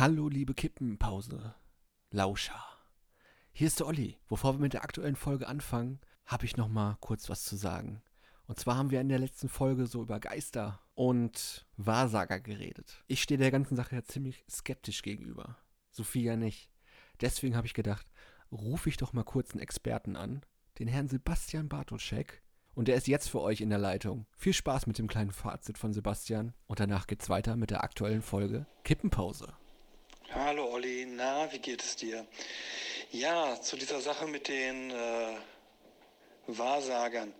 Hallo, liebe Kippenpause, Lauscher. Hier ist der Olli. Bevor wir mit der aktuellen Folge anfangen, habe ich noch mal kurz was zu sagen. Und zwar haben wir in der letzten Folge so über Geister und Wahrsager geredet. Ich stehe der ganzen Sache ja ziemlich skeptisch gegenüber. Sophie ja nicht. Deswegen habe ich gedacht, rufe ich doch mal kurz einen Experten an, den Herrn Sebastian Bartoschek. Und der ist jetzt für euch in der Leitung. Viel Spaß mit dem kleinen Fazit von Sebastian. Und danach geht's weiter mit der aktuellen Folge Kippenpause. Hallo Olli, na, wie geht es dir? Ja, zu dieser Sache mit den äh, Wahrsagern.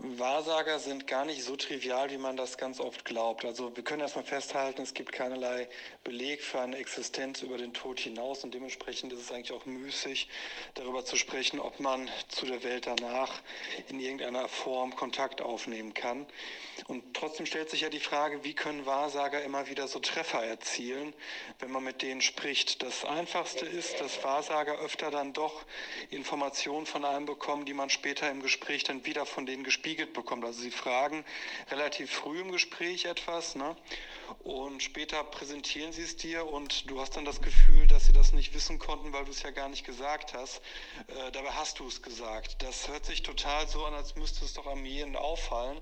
Wahrsager sind gar nicht so trivial, wie man das ganz oft glaubt. Also wir können erstmal festhalten, es gibt keinerlei Beleg für eine Existenz über den Tod hinaus und dementsprechend ist es eigentlich auch müßig, darüber zu sprechen, ob man zu der Welt danach in irgendeiner Form Kontakt aufnehmen kann. Und trotzdem stellt sich ja die Frage, wie können Wahrsager immer wieder so Treffer erzielen, wenn man mit denen spricht. Das Einfachste ist, dass Wahrsager öfter dann doch Informationen von einem bekommen, die man später im Gespräch dann wieder von denen gespielt gespiegelt bekommt. Also sie fragen relativ früh im Gespräch etwas ne? und später präsentieren sie es dir und du hast dann das Gefühl, dass sie das nicht wissen konnten, weil du es ja gar nicht gesagt hast. Äh, dabei hast du es gesagt. Das hört sich total so an, als müsste es doch am jeden auffallen.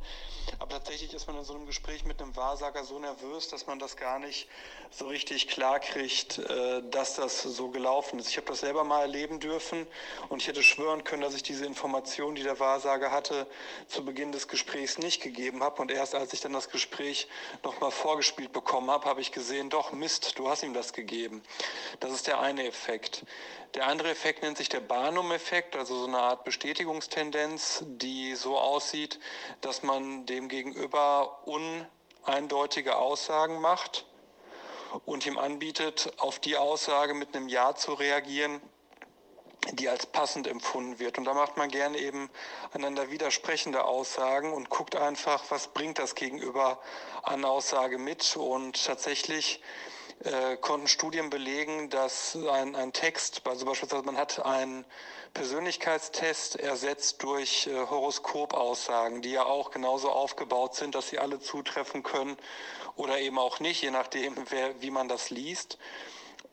Aber tatsächlich ist man in so einem Gespräch mit einem Wahrsager so nervös, dass man das gar nicht so richtig klar kriegt, äh, dass das so gelaufen ist. Ich habe das selber mal erleben dürfen und ich hätte schwören können, dass ich diese Information, die der Wahrsager hatte, zu Beginn des Gesprächs nicht gegeben habe. Und erst als ich dann das Gespräch nochmal vorgespielt bekommen habe, habe ich gesehen, doch Mist, du hast ihm das gegeben. Das ist der eine Effekt. Der andere Effekt nennt sich der Barnum-Effekt, also so eine Art Bestätigungstendenz, die so aussieht, dass man dem Gegenüber uneindeutige Aussagen macht und ihm anbietet, auf die Aussage mit einem Ja zu reagieren, die als passend empfunden wird. Und da macht man gerne eben einander widersprechende Aussagen und guckt einfach, was bringt das Gegenüber an Aussage mit. Und tatsächlich äh, konnten Studien belegen, dass ein, ein Text, also beispielsweise man hat einen Persönlichkeitstest ersetzt durch äh, Horoskopaussagen, die ja auch genauso aufgebaut sind, dass sie alle zutreffen können oder eben auch nicht, je nachdem, wer, wie man das liest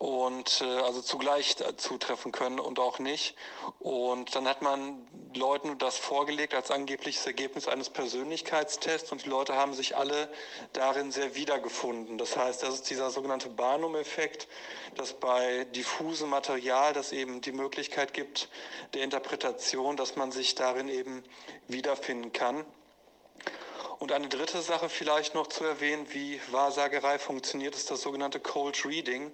und äh, also zugleich zutreffen können und auch nicht. Und dann hat man Leuten das vorgelegt als angebliches Ergebnis eines Persönlichkeitstests und die Leute haben sich alle darin sehr wiedergefunden. Das heißt, das ist dieser sogenannte Barnum-Effekt, dass bei diffusem Material das eben die Möglichkeit gibt der Interpretation, dass man sich darin eben wiederfinden kann. Und eine dritte Sache vielleicht noch zu erwähnen, wie Wahrsagerei funktioniert, ist das sogenannte Cold Reading.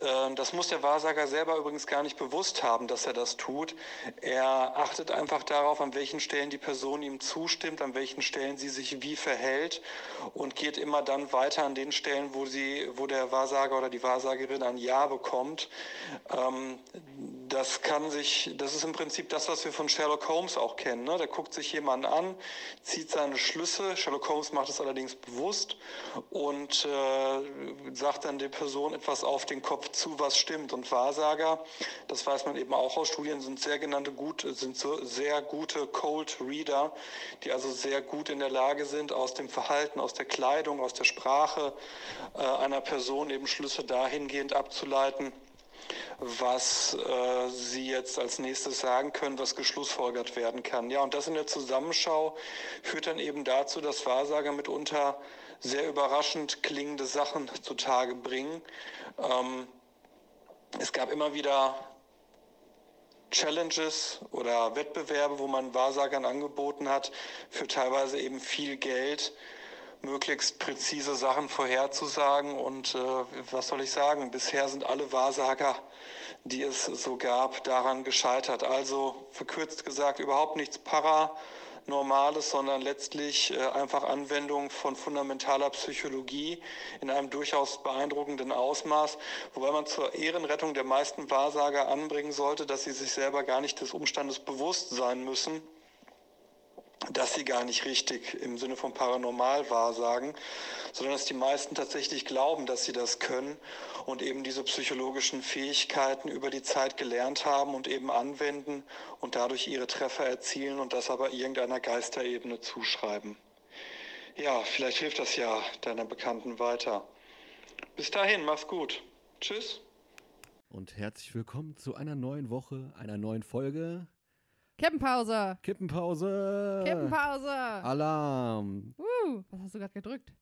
Ähm, das muss der Wahrsager selber übrigens gar nicht bewusst haben, dass er das tut. Er achtet einfach darauf, an welchen Stellen die Person ihm zustimmt, an welchen Stellen sie sich wie verhält und geht immer dann weiter an den Stellen, wo, sie, wo der Wahrsager oder die Wahrsagerin ein Ja bekommt. Ähm, das kann sich, das ist im Prinzip das, was wir von Sherlock Holmes auch kennen. Ne? Der guckt sich jemanden an, zieht seine Schlüsse. Sherlock Holmes macht es allerdings bewusst und äh, sagt dann der Person etwas auf den Kopf zu, was stimmt. Und Wahrsager, das weiß man eben auch aus Studien, sind sehr genannte gut, sind so sehr gute Cold Reader, die also sehr gut in der Lage sind, aus dem Verhalten, aus der Kleidung, aus der Sprache äh, einer Person eben Schlüsse dahingehend abzuleiten was äh, Sie jetzt als nächstes sagen können, was geschlussfolgert werden kann. Ja, und das in der Zusammenschau führt dann eben dazu, dass Wahrsager mitunter sehr überraschend klingende Sachen zutage bringen. Ähm, es gab immer wieder Challenges oder Wettbewerbe, wo man Wahrsagern angeboten hat, für teilweise eben viel Geld möglichst präzise Sachen vorherzusagen. Und äh, was soll ich sagen? Bisher sind alle Wahrsager, die es so gab, daran gescheitert. Also verkürzt gesagt, überhaupt nichts Paranormales, sondern letztlich äh, einfach Anwendung von fundamentaler Psychologie in einem durchaus beeindruckenden Ausmaß, wobei man zur Ehrenrettung der meisten Wahrsager anbringen sollte, dass sie sich selber gar nicht des Umstandes bewusst sein müssen, dass sie gar nicht richtig im Sinne von paranormal wahrsagen, sondern dass die meisten tatsächlich glauben, dass sie das können und eben diese psychologischen Fähigkeiten über die Zeit gelernt haben und eben anwenden und dadurch ihre Treffer erzielen und das aber irgendeiner Geisterebene zuschreiben. Ja, vielleicht hilft das ja deiner Bekannten weiter. Bis dahin, mach's gut. Tschüss. Und herzlich willkommen zu einer neuen Woche, einer neuen Folge. Kippenpause! Kippenpause! Kippenpause! Alarm! Uh, was hast du gerade gedrückt?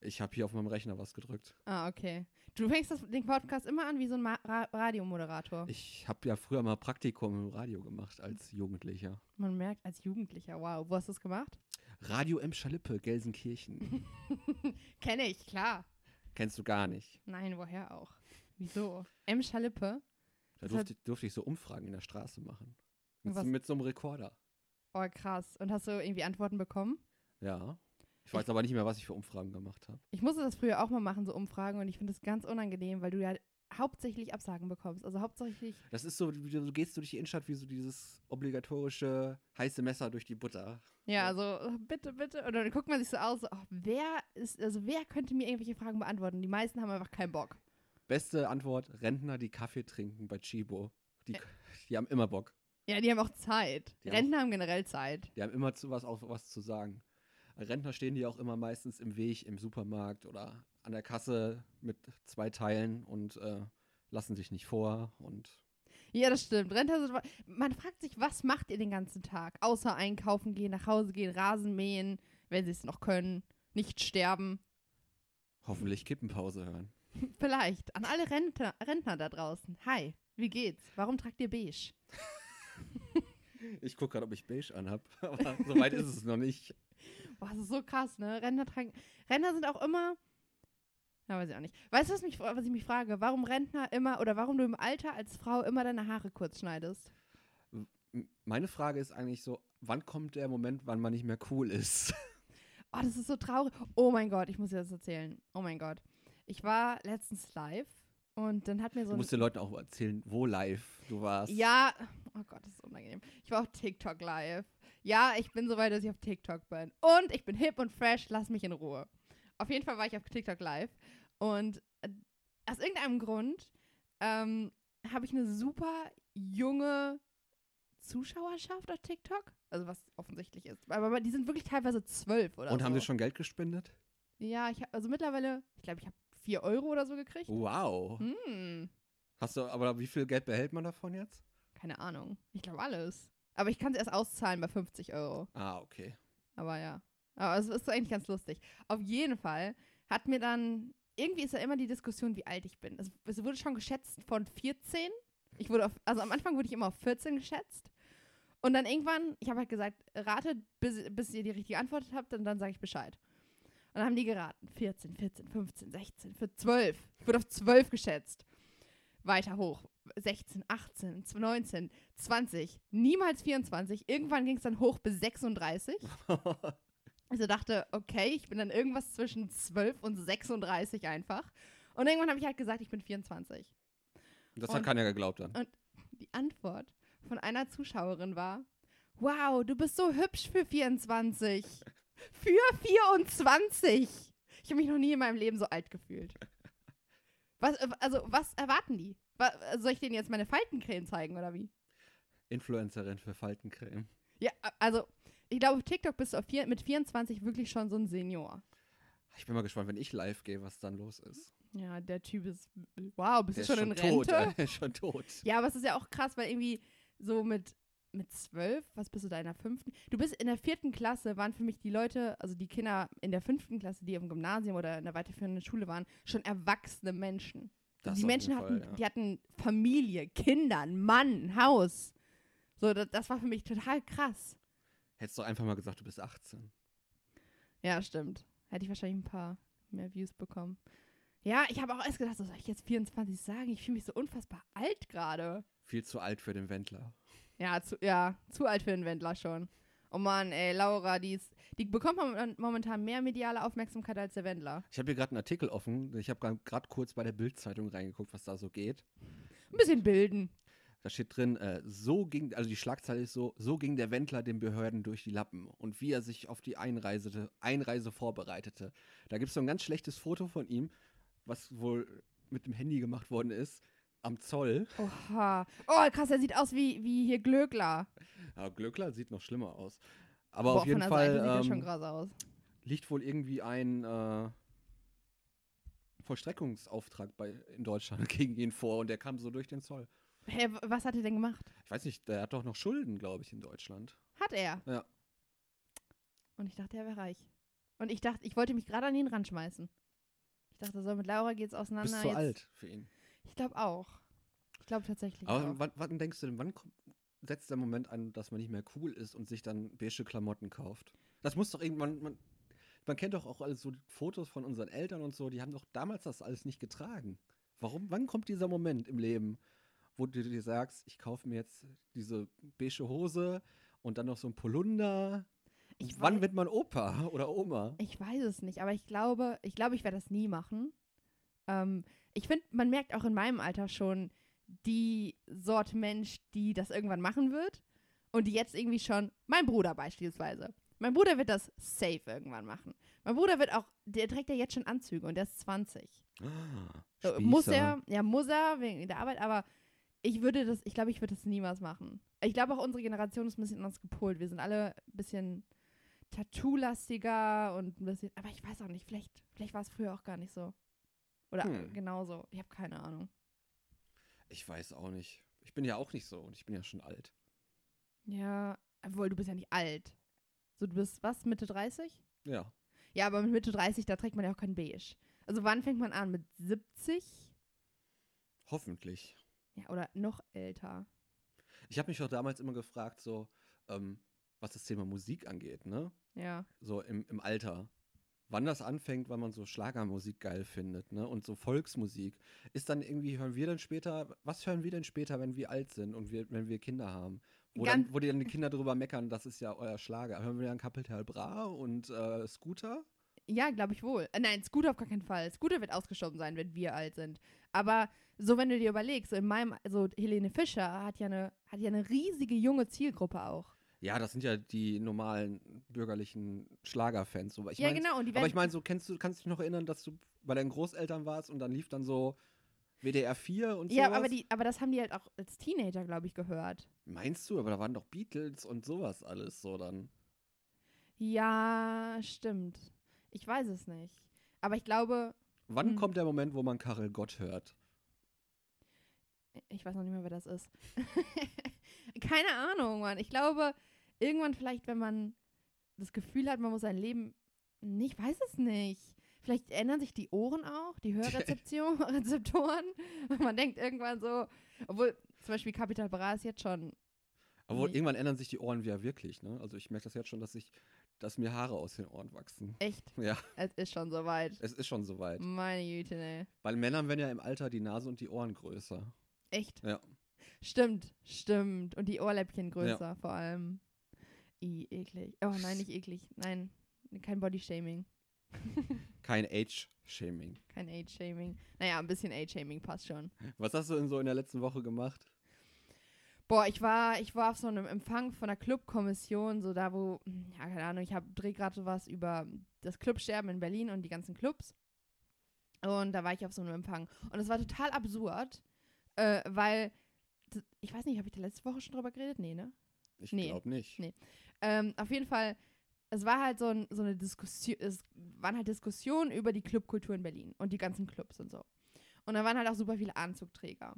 Ich habe hier auf meinem Rechner was gedrückt. Ah, okay. Du fängst das, den Podcast immer an wie so ein Ma Ra Radiomoderator. Ich habe ja früher mal Praktikum im Radio gemacht als Jugendlicher. Man merkt als Jugendlicher, wow. Wo hast du das gemacht? Radio M. Schalippe, Gelsenkirchen. Kenne ich, klar. Kennst du gar nicht. Nein, woher auch? Wieso? M. Schalippe? Da durfte, durfte ich so Umfragen in der Straße machen. Mit, Was? so- mit so einem Rekorder. Oh, krass. Und hast du irgendwie Antworten bekommen? Ja. Ich weiß aber nicht mehr, was ich für Umfragen gemacht habe. Ich musste das früher auch mal machen, so Umfragen, und ich finde das ganz unangenehm, weil du ja hauptsächlich Absagen bekommst. Also hauptsächlich, Das ist so, wie du du gehst durch die Innenstadt wie so dieses obligatorische heiße Messer durch die Butter. ja, also äh, bitte, bitte. Und dann guckt man sich so aus, so, oh, wer ist, also wer könnte mir irgendwelche Fragen beantworten? Die meisten haben einfach keinen Bock. Beste Antwort: Rentner, die Kaffee trinken bei Chibo. Die, die haben immer Bock. Ja, die haben auch Zeit. Die Rentner haben generell Zeit. Die haben immer zu was, auch was zu sagen. Rentner stehen die auch immer meistens im Weg im Supermarkt oder an der Kasse mit zwei Teilen und äh, lassen sich nicht vor. Und Ja, das stimmt. Rentner sind. Man fragt sich, was macht ihr den ganzen Tag? Außer einkaufen gehen, nach Hause gehen, Rasen mähen, wenn sie es noch können, nicht sterben. hoffentlich Kippenpause hören. Vielleicht. An alle Rentner, Rentner da draußen. Hi, wie geht's? Warum tragt ihr beige? Ich gucke gerade, ob ich beige anhab, aber so weit ist es noch nicht. Boah, das ist so krass, ne? Rentner tragen. Rentner sind auch immer. Ja, weiß ich auch nicht. Weißt du, was, mich, was ich mich frage? Warum Rentner immer oder warum du im Alter als Frau immer deine Haare kurz schneidest? Meine Frage ist eigentlich so, wann kommt der Moment, wann man nicht mehr cool ist? Oh, das ist so traurig. Oh mein Gott, ich muss dir das erzählen. Oh mein Gott. Ich war letztens live und dann hat mir so Du musst den Leuten auch erzählen, wo live du warst. Ja, oh Gott, das ist unangenehm. Ich war auf TikTok live. Ja, ich bin so weit, dass ich auf TikTok bin. Und ich bin hip und fresh, lass mich in Ruhe. Auf jeden Fall war ich auf TikTok live und äh, aus irgendeinem Grund ähm, habe ich eine super junge Zuschauerschaft auf TikTok. Also was offensichtlich ist. Aber die sind wirklich teilweise zwölf oder Und so. haben sie schon Geld gespendet? Ja, ich hab, also mittlerweile, ich glaube, ich habe vier Euro oder so gekriegt. Wow. Hm. Hast du, aber wie viel Geld behält man davon jetzt? Keine Ahnung. Ich glaube alles. Aber ich kann es erst auszahlen bei 50 Euro. Ah, okay. Aber ja. Aber es ist eigentlich ganz lustig. Auf jeden Fall hat mir dann, irgendwie ist ja immer die Diskussion, wie alt ich bin. Es, es wurde schon geschätzt von 14. Ich wurde auf, also am Anfang wurde ich immer auf 14 geschätzt. Und dann irgendwann, ich habe halt gesagt, ratet, bis, bis ihr die richtige Antwort habt, und dann sage ich Bescheid. Und dann haben die geraten. 14, 14, 15, 16, für 12. Ich wurde auf 12 geschätzt. Weiter hoch. 16, 18, 19, 20, niemals 24. Irgendwann ging es dann hoch bis 36. Also dachte, okay, ich bin dann irgendwas zwischen 12 und 36 einfach. Und irgendwann habe ich halt gesagt, ich bin 24. Das Und- hat keiner geglaubt dann. Die Antwort von einer Zuschauerin war, wow, du bist so hübsch für 24. Für 24. Ich habe mich noch nie in meinem Leben so alt gefühlt. Was, äh, also, was erwarten die? Wa- Soll ich denen jetzt meine Faltencreme zeigen oder wie? Influencerin für Faltencreme. Ja, also, ich glaube, auf TikTok bist du auf vier, mit 24 wirklich schon so ein Senior. Ich bin mal gespannt, wenn ich live gehe, was dann los ist. Ja, der Typ ist. Wow, bist Der du ist schon in tot. Rente? Der ist schon tot. Ja, aber es ist ja auch krass, weil irgendwie so mit, mit zwölf, was bist du da in der fünften? Du bist in der vierten Klasse, waren für mich die Leute, also die Kinder in der fünften Klasse, die im Gymnasium oder in der weiterführenden Schule waren, schon erwachsene Menschen. Das die Menschen jeden hatten, Fall, ja. die hatten Familie, Kinder, einen Mann, ein Haus. So, das, das war für mich total krass. Hättest du einfach mal gesagt, du bist 18. Ja, stimmt. Hätte ich wahrscheinlich ein paar mehr Views bekommen. Ja, ich habe auch erst gedacht, so, soll ich jetzt 24 sagen? Ich fühle mich so unfassbar alt gerade. Viel zu alt für den Wendler. Ja, zu, ja, zu alt für den Wendler schon. Oh Mann, ey, Laura, die, ist, die bekommt momentan- momentan mehr mediale Aufmerksamkeit als der Wendler. Ich habe hier gerade einen Artikel offen. Ich habe gerade kurz bei der Bild-Zeitung reingeguckt, was da so geht. Ein bisschen bilden. Da steht drin, äh, so ging, also die Schlagzeile ist so, so ging der Wendler den Behörden durch die Lappen und wie er sich auf die Einreise, Einreise vorbereitete. Da gibt es so ein ganz schlechtes Foto von ihm, was wohl mit dem Handy gemacht worden ist, am Zoll. Oha. Oh, krass, er sieht aus wie, wie hier Glöckler. Ja, Glöckler sieht noch schlimmer aus. Aber Boah, auf jeden Fall Seite sieht schon ähm, krass aus. liegt wohl irgendwie ein, äh, Vollstreckungsauftrag bei, in Deutschland gegen ihn vor und der kam so durch den Zoll. Hä, w- was hat er denn gemacht? Ich weiß nicht, der hat doch noch Schulden, glaube ich, in Deutschland. Hat er. Ja. Und ich dachte, er wäre reich. Und ich dachte, ich wollte mich gerade an ihn ranschmeißen. Ich dachte, so mit Laura geht's auseinander. Bist zu jetzt- alt für ihn. Ich glaube auch. Ich glaube tatsächlich Aber auch. wann, wann denkst du denn, wann kommt, setzt der Moment an, dass man nicht mehr cool ist und sich dann beige Klamotten kauft? Das muss doch irgendwann, man, man kennt doch auch alles so Fotos von unseren Eltern und so, die haben doch damals das alles nicht getragen. Warum, wann kommt dieser Moment im Leben, wo du dir sagst, ich kaufe mir jetzt diese beige Hose und dann noch so ein Polunder? Ich wann wird man Opa oder Oma? Ich weiß es nicht, aber ich glaube, ich glaube, ich werde das nie machen. Ähm, ich finde, man merkt auch in meinem Alter schon die Sorte Mensch, die das irgendwann machen wird und die jetzt irgendwie schon, mein Bruder beispielsweise. Mein Bruder wird das safe irgendwann machen. Mein Bruder wird auch, der trägt ja jetzt schon Anzüge und der ist 20. Ah, Äh, Muss Spießer. er, ja, muss er wegen der Arbeit, aber ich würde das, ich glaube, ich würde das niemals machen. Ich glaube auch unsere Generation ist ein bisschen anders gepolt. Wir sind alle ein bisschen Tattoo-lastiger und ein bisschen, aber ich weiß auch nicht, vielleicht, vielleicht war es früher auch gar nicht so. Oder Hm. genauso. Ich habe keine Ahnung. Ich weiß auch nicht. Ich bin ja auch nicht so und ich bin ja schon alt. Ja, obwohl du bist ja nicht alt. So, du bist was, Mitte 30? Ja. Ja, aber mit Mitte 30, da trägt man ja auch kein Beige. Also wann fängt man an? Mit 70? Hoffentlich. Ja, oder noch älter. Ich habe mich doch damals immer gefragt, so, ähm, was das Thema Musik angeht, ne? Ja. So im, im Alter. Wann das anfängt, weil man so Schlagermusik geil findet, ne? Und so Volksmusik. Ist dann irgendwie, hören wir dann später, was hören wir denn später, wenn wir alt sind und wir, wenn wir Kinder haben? Wo, dann, wo die dann die Kinder drüber meckern, das ist ja euer Schlager. Hören wir dann Kapital Bra und äh, Scooter? Ja, glaube ich wohl. Äh, nein, Scooter auf gar keinen Fall. Scooter wird ausgestorben sein, wenn wir alt sind. Aber so, wenn du dir überlegst, so in meinem, also Helene Fischer hat ja eine, hat ja eine riesige junge Zielgruppe auch. Ja, das sind ja die normalen bürgerlichen Schlagerfans. So. Ich ja, mein, genau. Aber ich meine, so kennst du, kannst du dich noch erinnern, dass du bei deinen Großeltern warst und dann lief dann so WDR 4 und ja, sowas? aber, die, aber das haben die halt auch als Teenager, glaube ich, gehört. Meinst du? Aber da waren doch Beatles und sowas alles so dann. Ja, stimmt. Ich weiß es nicht. Aber ich glaube, Wann Hm. kommt der Moment, wo man Karel Gott hört? ich weiß noch nicht mehr, wer das ist. Keine Ahnung, Mann. Ich glaube, irgendwann vielleicht, wenn man das Gefühl hat, man muss sein Leben. Ich weiß es nicht. Vielleicht ändern sich die Ohren auch, die Hörrezeption, Rezeptoren. Und man denkt irgendwann so, obwohl zum Beispiel Capital Bra ist jetzt schon. Aber irgendwann ändern sich die Ohren ja wirklich, ne? Also ich merke das jetzt schon, dass ich, dass mir Haare aus den Ohren wachsen. Echt, Ja, es ist schon soweit. es ist schon soweit. Meine Güte, ne. Bei Männern werden ja im Alter die Nase und die Ohren größer. Echt. Ja. Stimmt, stimmt. Und die Ohrläppchen größer vor allem. I, eklig. Oh nein, nicht eklig. Nein, kein Bodyshaming. Kein Age-Shaming. Kein Age-Shaming. Naja, ein bisschen Age-Shaming passt schon. Was hast du denn so in der letzten Woche gemacht? Boah, ich war, ich war auf so einem Empfang von der Clubkommission, so da, wo, ja, keine Ahnung, ich hab, dreh gerade sowas über das Clubsterben in Berlin und die ganzen Clubs. Und da war ich auf so einem Empfang. Und es war total absurd, äh, weil, ich weiß nicht, habe ich da letzte Woche schon drüber geredet? Nee, ne? Ich Nee. glaube nicht. Nee. Ähm, auf jeden Fall, es war halt so, ein, so eine Diskussion, es waren halt Diskussionen über die Clubkultur in Berlin und die ganzen Clubs und so. Und da waren halt auch super viele Anzugträger.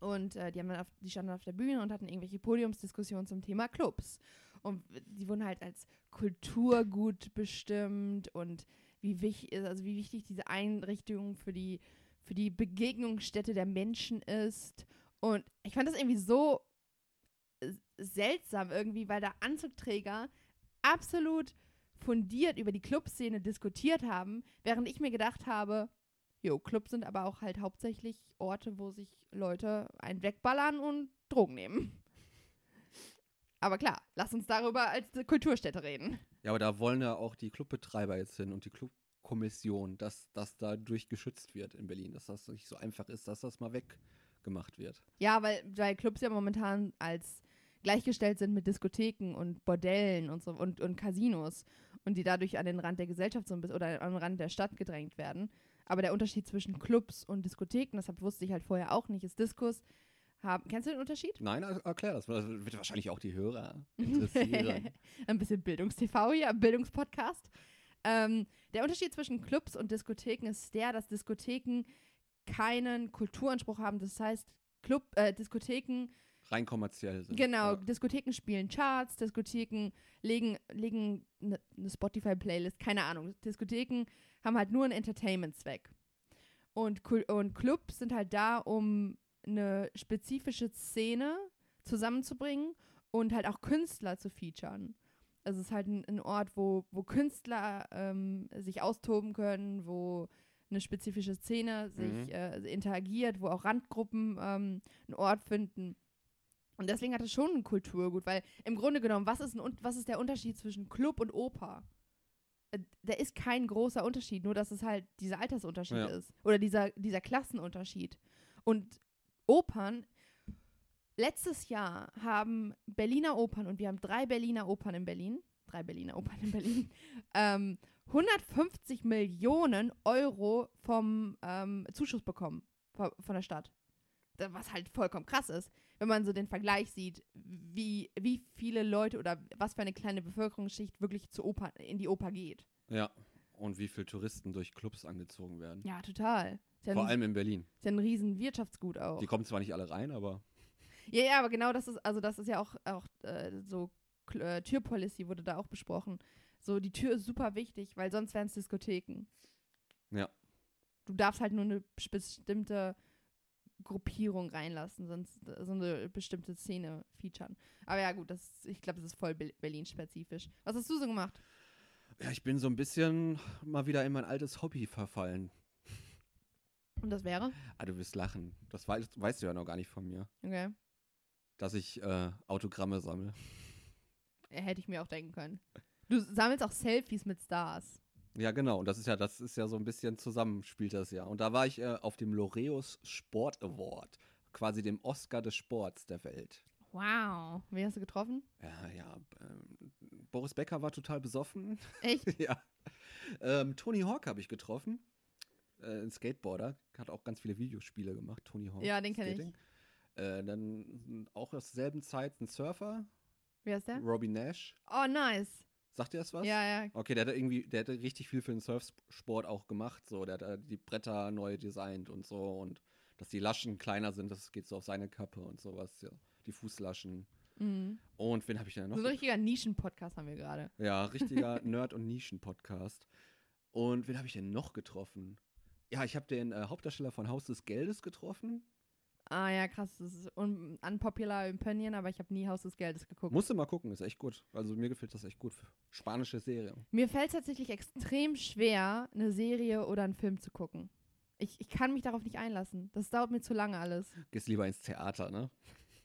Und äh, die, haben dann auf, die standen auf der Bühne und hatten irgendwelche Podiumsdiskussionen zum Thema Clubs. Und die wurden halt als Kulturgut bestimmt und wie wichtig, also wie wichtig diese Einrichtung für die, für die Begegnungsstätte der Menschen ist. Und ich fand das irgendwie so seltsam irgendwie, weil da Anzugträger absolut fundiert über die Clubszene diskutiert haben, während ich mir gedacht habe, jo, Clubs sind aber auch halt hauptsächlich Orte, wo sich Leute einen wegballern und Drogen nehmen. Aber klar, lass uns darüber als Kulturstätte reden. Ja, aber da wollen ja auch die Clubbetreiber jetzt hin und die Clubkommission, dass das dadurch geschützt wird in Berlin, dass das nicht so einfach ist, dass das mal weggemacht wird. Ja, weil, weil Clubs ja momentan als gleichgestellt sind mit Diskotheken und Bordellen und so und, und Casinos und die dadurch an den Rand der Gesellschaft so ein bisschen oder an den Rand der Stadt gedrängt werden. Aber der Unterschied zwischen Clubs und Diskotheken, deshalb wusste ich halt vorher auch nicht, ist Diskus. Haben, kennst du den Unterschied? Nein, er- erklär das. Das wird wahrscheinlich auch die Hörer interessieren. ein bisschen Bildungstv hier, Bildungspodcast. Ähm, der Unterschied zwischen Clubs und Diskotheken ist der, dass Diskotheken keinen Kulturanspruch haben. Das heißt, Club, äh, Diskotheken Rein kommerziell sind. Genau, Ja. Diskotheken spielen Charts, Diskotheken legen, legen eine ne, Spotify-Playlist, keine Ahnung. Diskotheken haben halt nur einen Entertainment-Zweck. Und, und Clubs sind halt da, um eine spezifische Szene zusammenzubringen und halt auch Künstler zu featuren. Also es ist halt ein, ein Ort, wo, wo Künstler ähm, sich austoben können, wo eine spezifische Szene sich Mhm. äh, interagiert, wo auch Randgruppen ähm, einen Ort finden. Und deswegen hat es schon ein Kulturgut, weil im Grunde genommen, was ist, ein, was ist der Unterschied zwischen Club und Oper? Äh, Da ist kein großer Unterschied, nur dass es halt dieser Altersunterschied Ja. ist. Oder dieser, dieser Klassenunterschied. Und Opern, letztes Jahr haben Berliner Opern, und wir haben drei Berliner Opern in Berlin, drei Berliner Opern in Berlin, ähm, 150 Millionen Euro vom ähm, Zuschuss bekommen von der Stadt. Da- Was halt vollkommen krass ist, wenn man so den Vergleich sieht, wie, wie viele Leute oder was für eine kleine Bevölkerungsschicht wirklich zur Oper, in die Oper geht. Ja. Und wie viele Touristen durch Clubs angezogen werden. Ja, total. Ja, Vor ein, allem in Berlin. ist ja ein riesen Wirtschaftsgut auch. Die kommen zwar nicht alle rein, aber Ja, ja, aber genau das ist, also das ist ja auch, auch äh, so äh, Türpolicy wurde da auch besprochen. So, die Tür ist super wichtig, weil sonst wären es Diskotheken. Ja. Du darfst halt nur eine bestimmte Gruppierung reinlassen, sonst so eine bestimmte Szene featuren. Aber ja, gut, das, ich glaube, das ist voll Be- Berlin-spezifisch. Was hast du so gemacht? ja, ich bin so ein bisschen mal wieder in mein altes Hobby verfallen. Und das wäre? Ah, du wirst lachen. Das weißt, weißt du ja noch gar nicht von mir. Okay. Dass ich äh, Autogramme sammle. Hätte ich mir auch denken können. Du sammelst auch Selfies mit Stars. Ja, genau. Und das ist ja, das ist ja so ein bisschen zusammenspielt das ja. Und da war ich äh, auf dem Loreus Sport Award. Quasi dem Oscar des Sports der Welt. Wow. Wen hast du getroffen? Ja, ja. Ähm, Boris Becker war total besoffen. Echt? ja. Ähm, Tony Hawk habe ich getroffen. Äh, ein Skateboarder. Hat auch ganz viele Videospiele gemacht. Tony Hawk. Ja, den kenn ich. Äh, dann auch aus derselben Zeit ein Surfer. Wer ist der? Robbie Nash. Oh, nice. Sagt ihr das was? Ja, ja. Okay, der hat irgendwie, der hat richtig viel für den Surfsport auch gemacht. So, der hat die Bretter neu designt und so und dass die Laschen kleiner sind, das geht so auf seine Kappe und sowas. Ja. Die Fußlaschen. Mhm. Und wen habe ich denn noch? So ein richtiger Nischen-Podcast haben wir gerade. Ja, richtiger Nerd- und Nischen-Podcast. Und wen habe ich denn noch getroffen? Ja, ich habe den äh, Hauptdarsteller von Haus des Geldes getroffen. Ah ja, krass. Das ist un unpopular opinion, aber ich habe nie Haus des Geldes geguckt. Musste mal gucken, ist echt gut. Also mir gefällt das echt gut. Spanische Serie. Mir fällt es tatsächlich extrem schwer, eine Serie oder einen Film zu gucken. Ich, ich kann mich darauf nicht einlassen. Das dauert mir zu lange alles. Gehst lieber ins Theater, ne?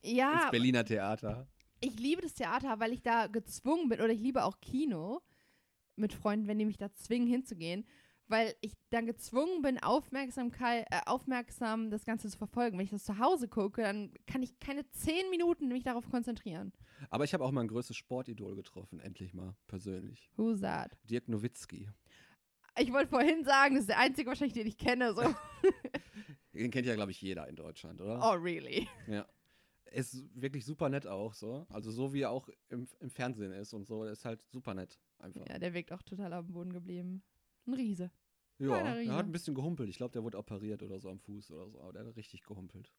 Ja, Ins Berliner Theater. ich liebe das Theater, weil ich da gezwungen bin, oder ich liebe auch Kino mit Freunden, wenn die mich da zwingen hinzugehen, weil ich dann gezwungen bin, Aufmerksamkeit, äh, aufmerksam das Ganze zu verfolgen. Wenn ich das zu Hause gucke, dann kann ich keine zehn Minuten mich darauf konzentrieren. Aber ich habe auch mein größtes Sportidol getroffen, endlich mal, persönlich. Who's that? Dirk Nowitzki. Ich wollte vorhin sagen, das ist der einzige wahrscheinlich, den ich kenne. So. Den kennt ja, glaube ich, jeder in Deutschland, oder? oh, really? Ja. Ist wirklich super nett auch, so. Also so wie er auch im, im Fernsehen ist und so, ist halt super nett. Einfach. Ja, der wirkt auch total am Boden geblieben. Ein Riese. Ja, er hat ein bisschen gehumpelt. Ich glaube, der wurde operiert oder so am Fuß oder so, aber der hat richtig gehumpelt.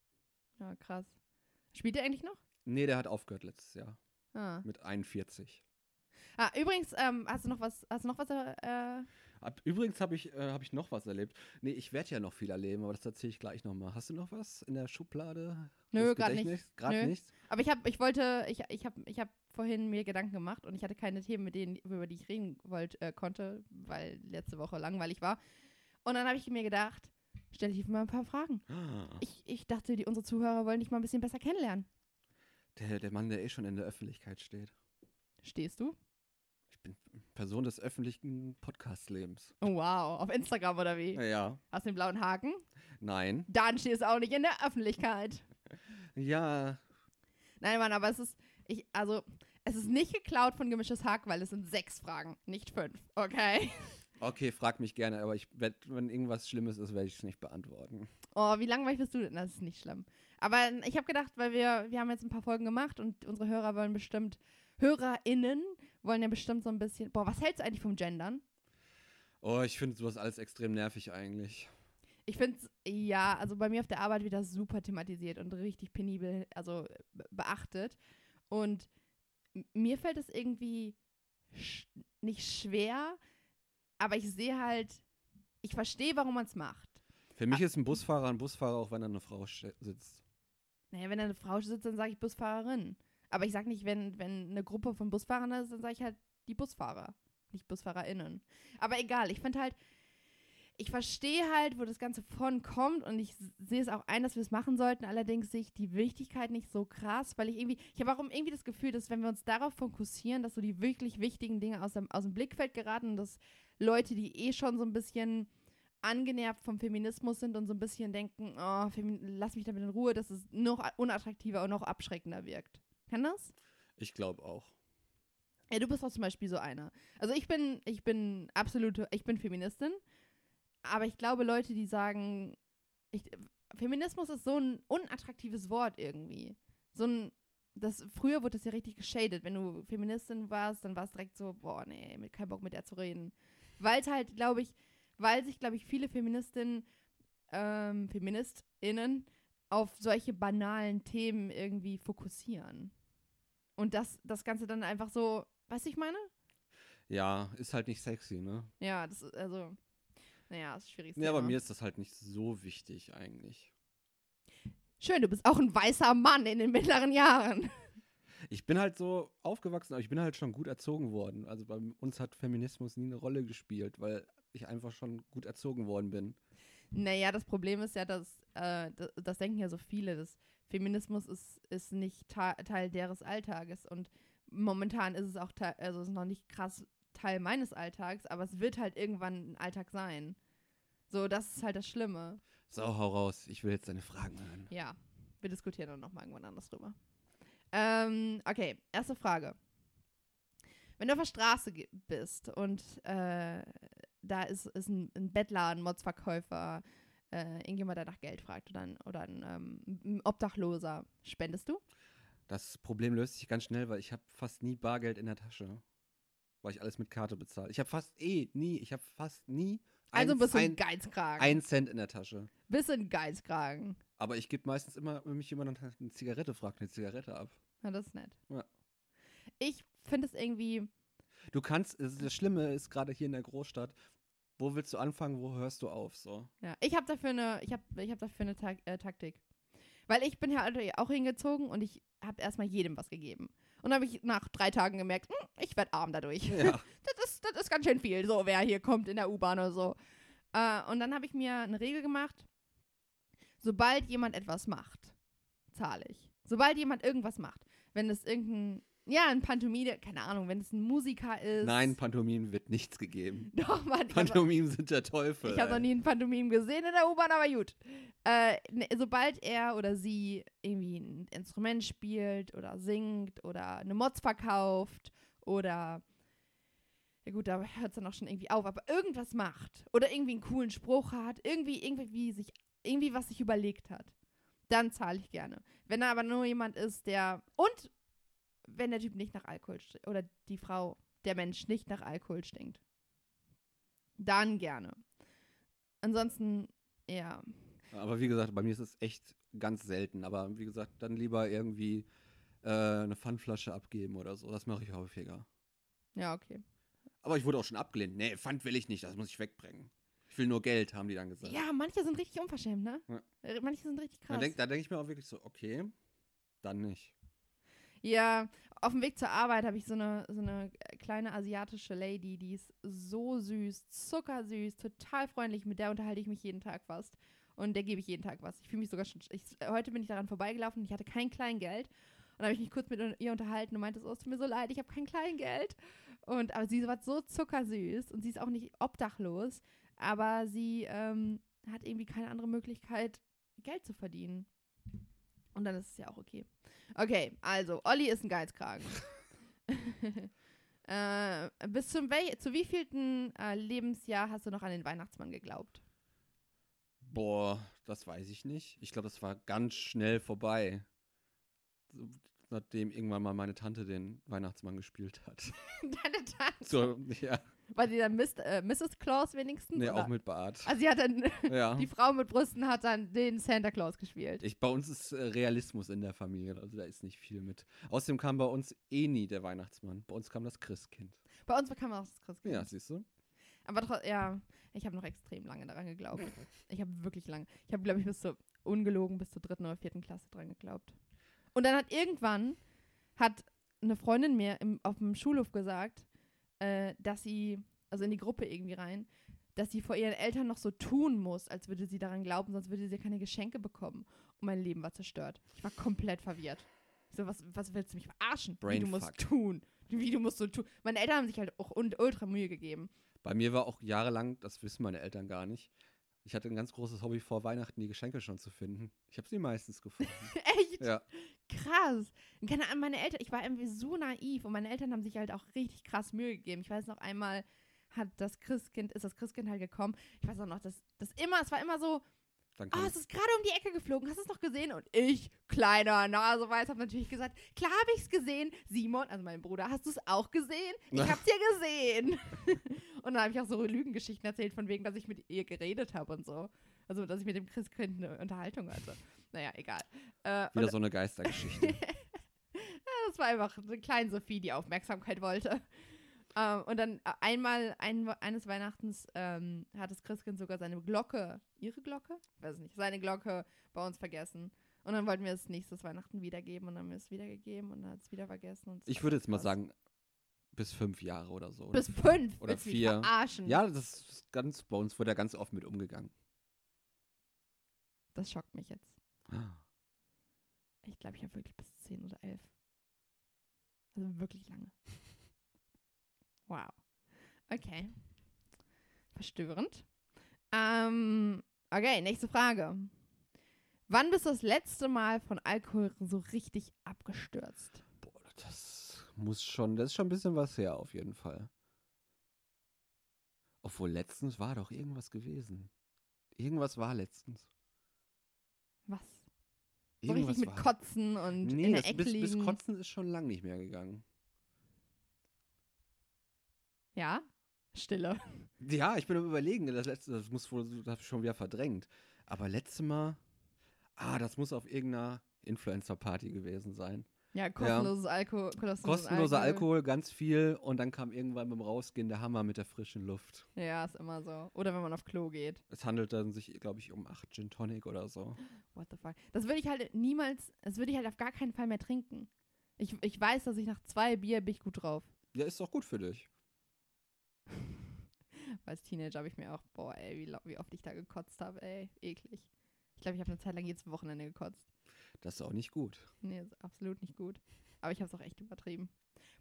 Ja, krass. Spielt der eigentlich noch? Nee, der hat aufgehört letztes Jahr Ah, mit 41. ah übrigens, ähm, hast du noch was, hast du noch was, äh, Ab, übrigens habe ich, äh, hab ich noch was erlebt. Nee, ich werde ja noch viel erleben, aber das erzähle ich gleich nochmal. Hast du noch was in der Schublade? Nö, grad nicht. Nö. nichts? Aber ich habe, ich wollte, ich, ich habe, ich habe vorhin mir Gedanken gemacht und ich hatte keine Themen, mit denen über die ich reden wollte, äh, konnte, weil letzte Woche langweilig war. Und dann habe ich mir gedacht, stell dich mal ein paar Fragen. Ah, Ich, ich dachte, die unsere Zuhörer wollen dich mal ein bisschen besser kennenlernen. der, der Mann, der eh schon in der Öffentlichkeit steht. Stehst du? Ich bin Person des öffentlichen Podcast-Lebens. Oh, wow, auf Instagram oder wie? Ja, Hast du den blauen Haken? nein. Dann stehst du auch nicht in der Öffentlichkeit. Ja, Nein, Mann, aber es ist, ich, also, es ist nicht geklaut von Gemischtes Hack, weil es sind sechs Fragen, nicht fünf. Okay. okay, frag mich gerne, aber ich werd, wenn irgendwas Schlimmes ist, werde ich es nicht beantworten. Oh, wie langweilig bist du denn? Das ist nicht schlimm. Aber ich habe gedacht, weil wir, wir haben jetzt ein paar Folgen gemacht und unsere Hörer wollen bestimmt, HörerInnen wollen ja bestimmt so ein bisschen, boah, was hältst du eigentlich vom Gendern? Oh, ich finde sowas alles extrem nervig eigentlich. Ich finde es, ja, also bei mir auf der Arbeit wieder super thematisiert und richtig penibel, also be- beachtet. Und mir fällt es irgendwie sch nicht schwer, aber ich sehe halt, ich verstehe, warum man es macht. Für mich ist ein Busfahrer ein Busfahrer, auch wenn da eine Frau sitzt. Naja, wenn da eine Frau sitzt, dann sage ich Busfahrerin. Aber ich sage nicht, wenn, wenn eine Gruppe von Busfahrern ist, dann sage ich halt die Busfahrer, nicht BusfahrerInnen. Aber egal, ich finde halt, ich verstehe halt, wo das Ganze von kommt und ich sehe es auch ein, dass wir es machen sollten. Allerdings sehe ich die Wichtigkeit nicht so krass, weil ich irgendwie, ich habe auch irgendwie das Gefühl, dass wenn wir uns darauf fokussieren, dass so die wirklich wichtigen Dinge aus dem, aus dem Blickfeld geraten und dass Leute, die eh schon so ein bisschen angenervt vom Feminismus sind und so ein bisschen denken, oh, lass mich damit in Ruhe, dass es noch unattraktiver und noch abschreckender wirkt. Kann das? Ich glaube auch. Ja, du bist auch zum Beispiel so einer. Also ich bin, ich bin absolute, ich bin Feministin, aber ich glaube, Leute, die sagen, ich, Feminismus ist so ein unattraktives Wort irgendwie. So ein, das, früher wurde das ja richtig geschadet. Wenn du Feministin warst, dann war es direkt so, boah, nee, mit kein Bock mit der zu reden. Weil es halt, glaube ich, weil sich, glaube ich, viele Feministinnen, ähm, FeministInnen auf solche banalen Themen irgendwie fokussieren. Und das, das Ganze dann einfach so, weißt du, ich meine? Ja, ist halt nicht sexy, ne? Ja, das ist, also, naja, ist schwierig. Ja, aber mir ist das halt nicht so wichtig eigentlich. Schön, du bist auch ein weißer Mann in den mittleren Jahren. Ich bin halt so aufgewachsen, aber ich bin halt schon gut erzogen worden. Also bei uns hat Feminismus nie eine Rolle gespielt, weil ich einfach schon gut erzogen worden bin. Naja, das Problem ist ja, dass, äh, das, das denken ja so viele, dass Feminismus ist, ist nicht Teil deres Alltages und momentan ist es auch, also ist noch nicht krass Teil meines Alltags, aber es wird halt irgendwann ein Alltag sein. So, das ist halt das Schlimme. So, hau raus. Ich will jetzt deine Fragen hören. Ja, wir diskutieren dann nochmal irgendwann anders drüber. Ähm, okay, erste Frage. Wenn du auf der Straße bist und äh, da ist, ist ein, ein Bettler, ein Modsverkäufer, äh, irgendjemand, der nach Geld fragt oder ein, oder ein, ähm, ein Obdachloser, spendest du? Das Problem löst sich ganz schnell, weil ich habe fast nie Bargeld in der Tasche. Weil ich alles mit Karte bezahle. Ich habe fast eh nie, ich habe fast nie Also ein, bist du ein ein, Geizkragen. ein Cent in der Tasche. bist du ein Geizkragen. Aber ich gebe meistens immer, wenn mich jemand nach eine Zigarette fragt, eine Zigarette ab. Na, das ist nett. Ja. Ich finde es irgendwie, Du kannst, das Schlimme ist gerade hier in der Großstadt, wo willst du anfangen, wo hörst du auf? So. Ja, ich habe dafür eine, ich habe, ich habe dafür eine Tak äh, Taktik. Weil ich bin ja auch hingezogen und ich habe erstmal jedem was gegeben. Und dann habe ich nach drei Tagen gemerkt, hm, ich werde arm dadurch. Ja. das, ist, das ist ganz schön viel, so wer hier kommt in der U-Bahn oder so. Äh, und dann habe ich mir eine Regel gemacht, sobald jemand etwas macht, zahle ich. Sobald jemand irgendwas macht. Wenn es irgendein, ja, ein Pantomime, keine Ahnung, wenn es ein Musiker ist. Nein, Pantomimen wird nichts gegeben. Doch, Mann, Pantomimen sind der Teufel. ich habe noch nie einen Pantomim gesehen in der U-Bahn, aber gut. Äh, ne, sobald er oder sie irgendwie ein Instrument spielt oder singt oder eine Mods verkauft oder ja gut, da hört es dann auch schon irgendwie auf, aber irgendwas macht oder irgendwie einen coolen Spruch hat, irgendwie, irgendwie sich, irgendwie was sich überlegt hat, dann zahle ich gerne. Wenn da aber nur jemand ist, der und wenn der Typ nicht nach Alkohol stinkt oder die Frau, der Mensch nicht nach Alkohol stinkt, dann gerne. Ansonsten, ja. Aber wie gesagt, bei mir ist es echt ganz selten. Aber wie gesagt, dann lieber irgendwie äh, eine Pfandflasche abgeben oder so. Das mache ich häufiger. Ja, okay. Aber ich wurde auch schon abgelehnt. Nee, Pfand will ich nicht, das muss ich wegbringen. Ich will nur Geld, haben die dann gesagt. Ja, manche sind richtig unverschämt, ne? Ja. Äh, Manche sind richtig Da krass. denke denk ich mir auch wirklich so, okay, dann nicht. Ja, auf dem Weg zur Arbeit habe ich so eine, so eine kleine asiatische Lady, die ist so süß, zuckersüß, total freundlich. Mit der unterhalte ich mich jeden Tag fast. Und der gebe ich jeden Tag was. Ich fühle mich sogar schon. Ich, heute bin ich daran vorbeigelaufen und ich hatte kein Kleingeld. Und habe ich mich kurz mit ihr unterhalten und meinte so, es tut mir so leid, ich habe kein Kleingeld. Und aber sie war so zuckersüß und sie ist auch nicht obdachlos, aber sie ähm, hat irgendwie keine andere Möglichkeit, Geld zu verdienen. Und dann ist es ja auch okay. Okay, also, Olli ist ein Geizkragen. äh, bis zum wel zu wievielten äh, Lebensjahr hast du noch an den Weihnachtsmann geglaubt? Boah, das weiß ich nicht. Ich glaube, das war ganz schnell vorbei. Nachdem irgendwann mal meine Tante den Weihnachtsmann gespielt hat. Deine Tante. So, ja. War sie dann Miss, äh, Mrs. Claus wenigstens? Nee, oder? auch mit Bart. Also sie hat dann, Ja. die Frau mit Brüsten hat dann den Santa Claus gespielt. Ich, bei uns ist äh, Realismus in der Familie, also da ist nicht viel mit. Außerdem kam bei uns eh nie der Weihnachtsmann. Bei uns kam das Christkind. Bei uns bekam auch das Christkind. Ja, siehst du? Aber tro- ja, ich habe noch extrem lange daran geglaubt. Ich habe wirklich lange. Ich habe, glaube ich, bis zur, ungelogen, bis zur dritten oder vierten Klasse dran geglaubt. Und dann hat irgendwann, hat eine Freundin mir im, auf dem Schulhof gesagt, äh, dass sie, also in die Gruppe irgendwie rein, dass sie vor ihren Eltern noch so tun muss, als würde sie daran glauben, sonst würde sie keine Geschenke bekommen. Und mein Leben war zerstört. Ich war komplett verwirrt. Ich So, was, was willst du mich verarschen? Wie du musst tun. Wie du musst so tun. Meine Eltern haben sich halt auch ultra Mühe gegeben. Bei mir war auch jahrelang, das wissen meine Eltern gar nicht, ich hatte ein ganz großes Hobby vor Weihnachten, die Geschenke schon zu finden. Ich habe sie meistens gefunden. Echt? ja. Krass. Und Keine Ahnung, meine Eltern, ich war irgendwie so naiv und meine Eltern haben sich halt auch richtig krass Mühe gegeben. Ich weiß noch einmal hat das Christkind, ist das Christkind halt gekommen. Ich weiß auch noch, dass das immer, es war immer so, Dann ah, es ist gerade um die Ecke geflogen, hast du es noch gesehen? Und ich, kleiner Naseweiß, habe natürlich gesagt, klar habe ich es gesehen. Simon, also mein Bruder, hast du es auch gesehen? Ich hab's ja gesehen. und dann habe ich auch so Lügengeschichten erzählt, von wegen, dass ich mit ihr geredet habe und so. Also, dass ich mit dem Christkind eine Unterhaltung hatte. Naja, egal. Äh, wieder so eine Geistergeschichte. das war einfach eine kleine Sophie, die Aufmerksamkeit wollte. Ähm, und dann äh, einmal, ein, eines Weihnachtens, ähm, hat das Christkind sogar seine Glocke, ihre Glocke? Weiß nicht, seine Glocke bei uns vergessen. Und dann wollten wir es nächstes Weihnachten wiedergeben und dann haben wir es wiedergegeben und dann hat es wieder vergessen. Ich würde jetzt mal sagen, bis fünf Jahre oder so. Bis fünf. oder vier. Ja, das ist ganz, bei uns wurde da ganz oft mit umgegangen. Das schockt mich jetzt. Ah. Ich glaube, ich habe wirklich bis zehn oder elf. Also wirklich lange. Wow. Okay. Verstörend. Ähm, okay, nächste Frage. Wann bist du das letzte Mal von Alkohol so richtig abgestürzt? Boah, das muss schon, das ist schon ein bisschen was her, auf jeden Fall. Obwohl letztens war doch irgendwas gewesen. Irgendwas war letztens. Was? So Irgendwas richtig mit war. Kotzen und nee, in der das, Ecke bis, bis liegen. Kotzen ist schon lang nicht mehr gegangen. Ja? Stille. Ja, ich bin am überlegen, das letzte, das muss wohl, das schon wieder verdrängt. Aber letzte Mal, ah, das muss auf irgendeiner Influencer-Party gewesen sein. Ja, kostenloses Alkohol. Kostenloses Kostenloser Alkohol, ganz viel und dann kam irgendwann beim Rausgehen der Hammer mit der frischen Luft. Ja, ist immer so. Oder wenn man auf Klo geht. Es handelt dann sich, glaube ich, um acht Gin Tonic oder so. What the fuck? Das würde ich halt niemals, das würde ich halt auf gar keinen Fall mehr trinken. Ich, ich weiß, dass ich nach zwei Bier bin ich gut drauf. Ja, ist doch gut für dich. Als Teenager habe ich mir auch, boah, ey, wie, wie oft ich da gekotzt habe, ey, eklig. Ich glaube, ich habe eine Zeit lang jedes Wochenende gekotzt. Das ist auch nicht gut. Nee, ist absolut nicht gut. Aber ich habe es auch echt übertrieben.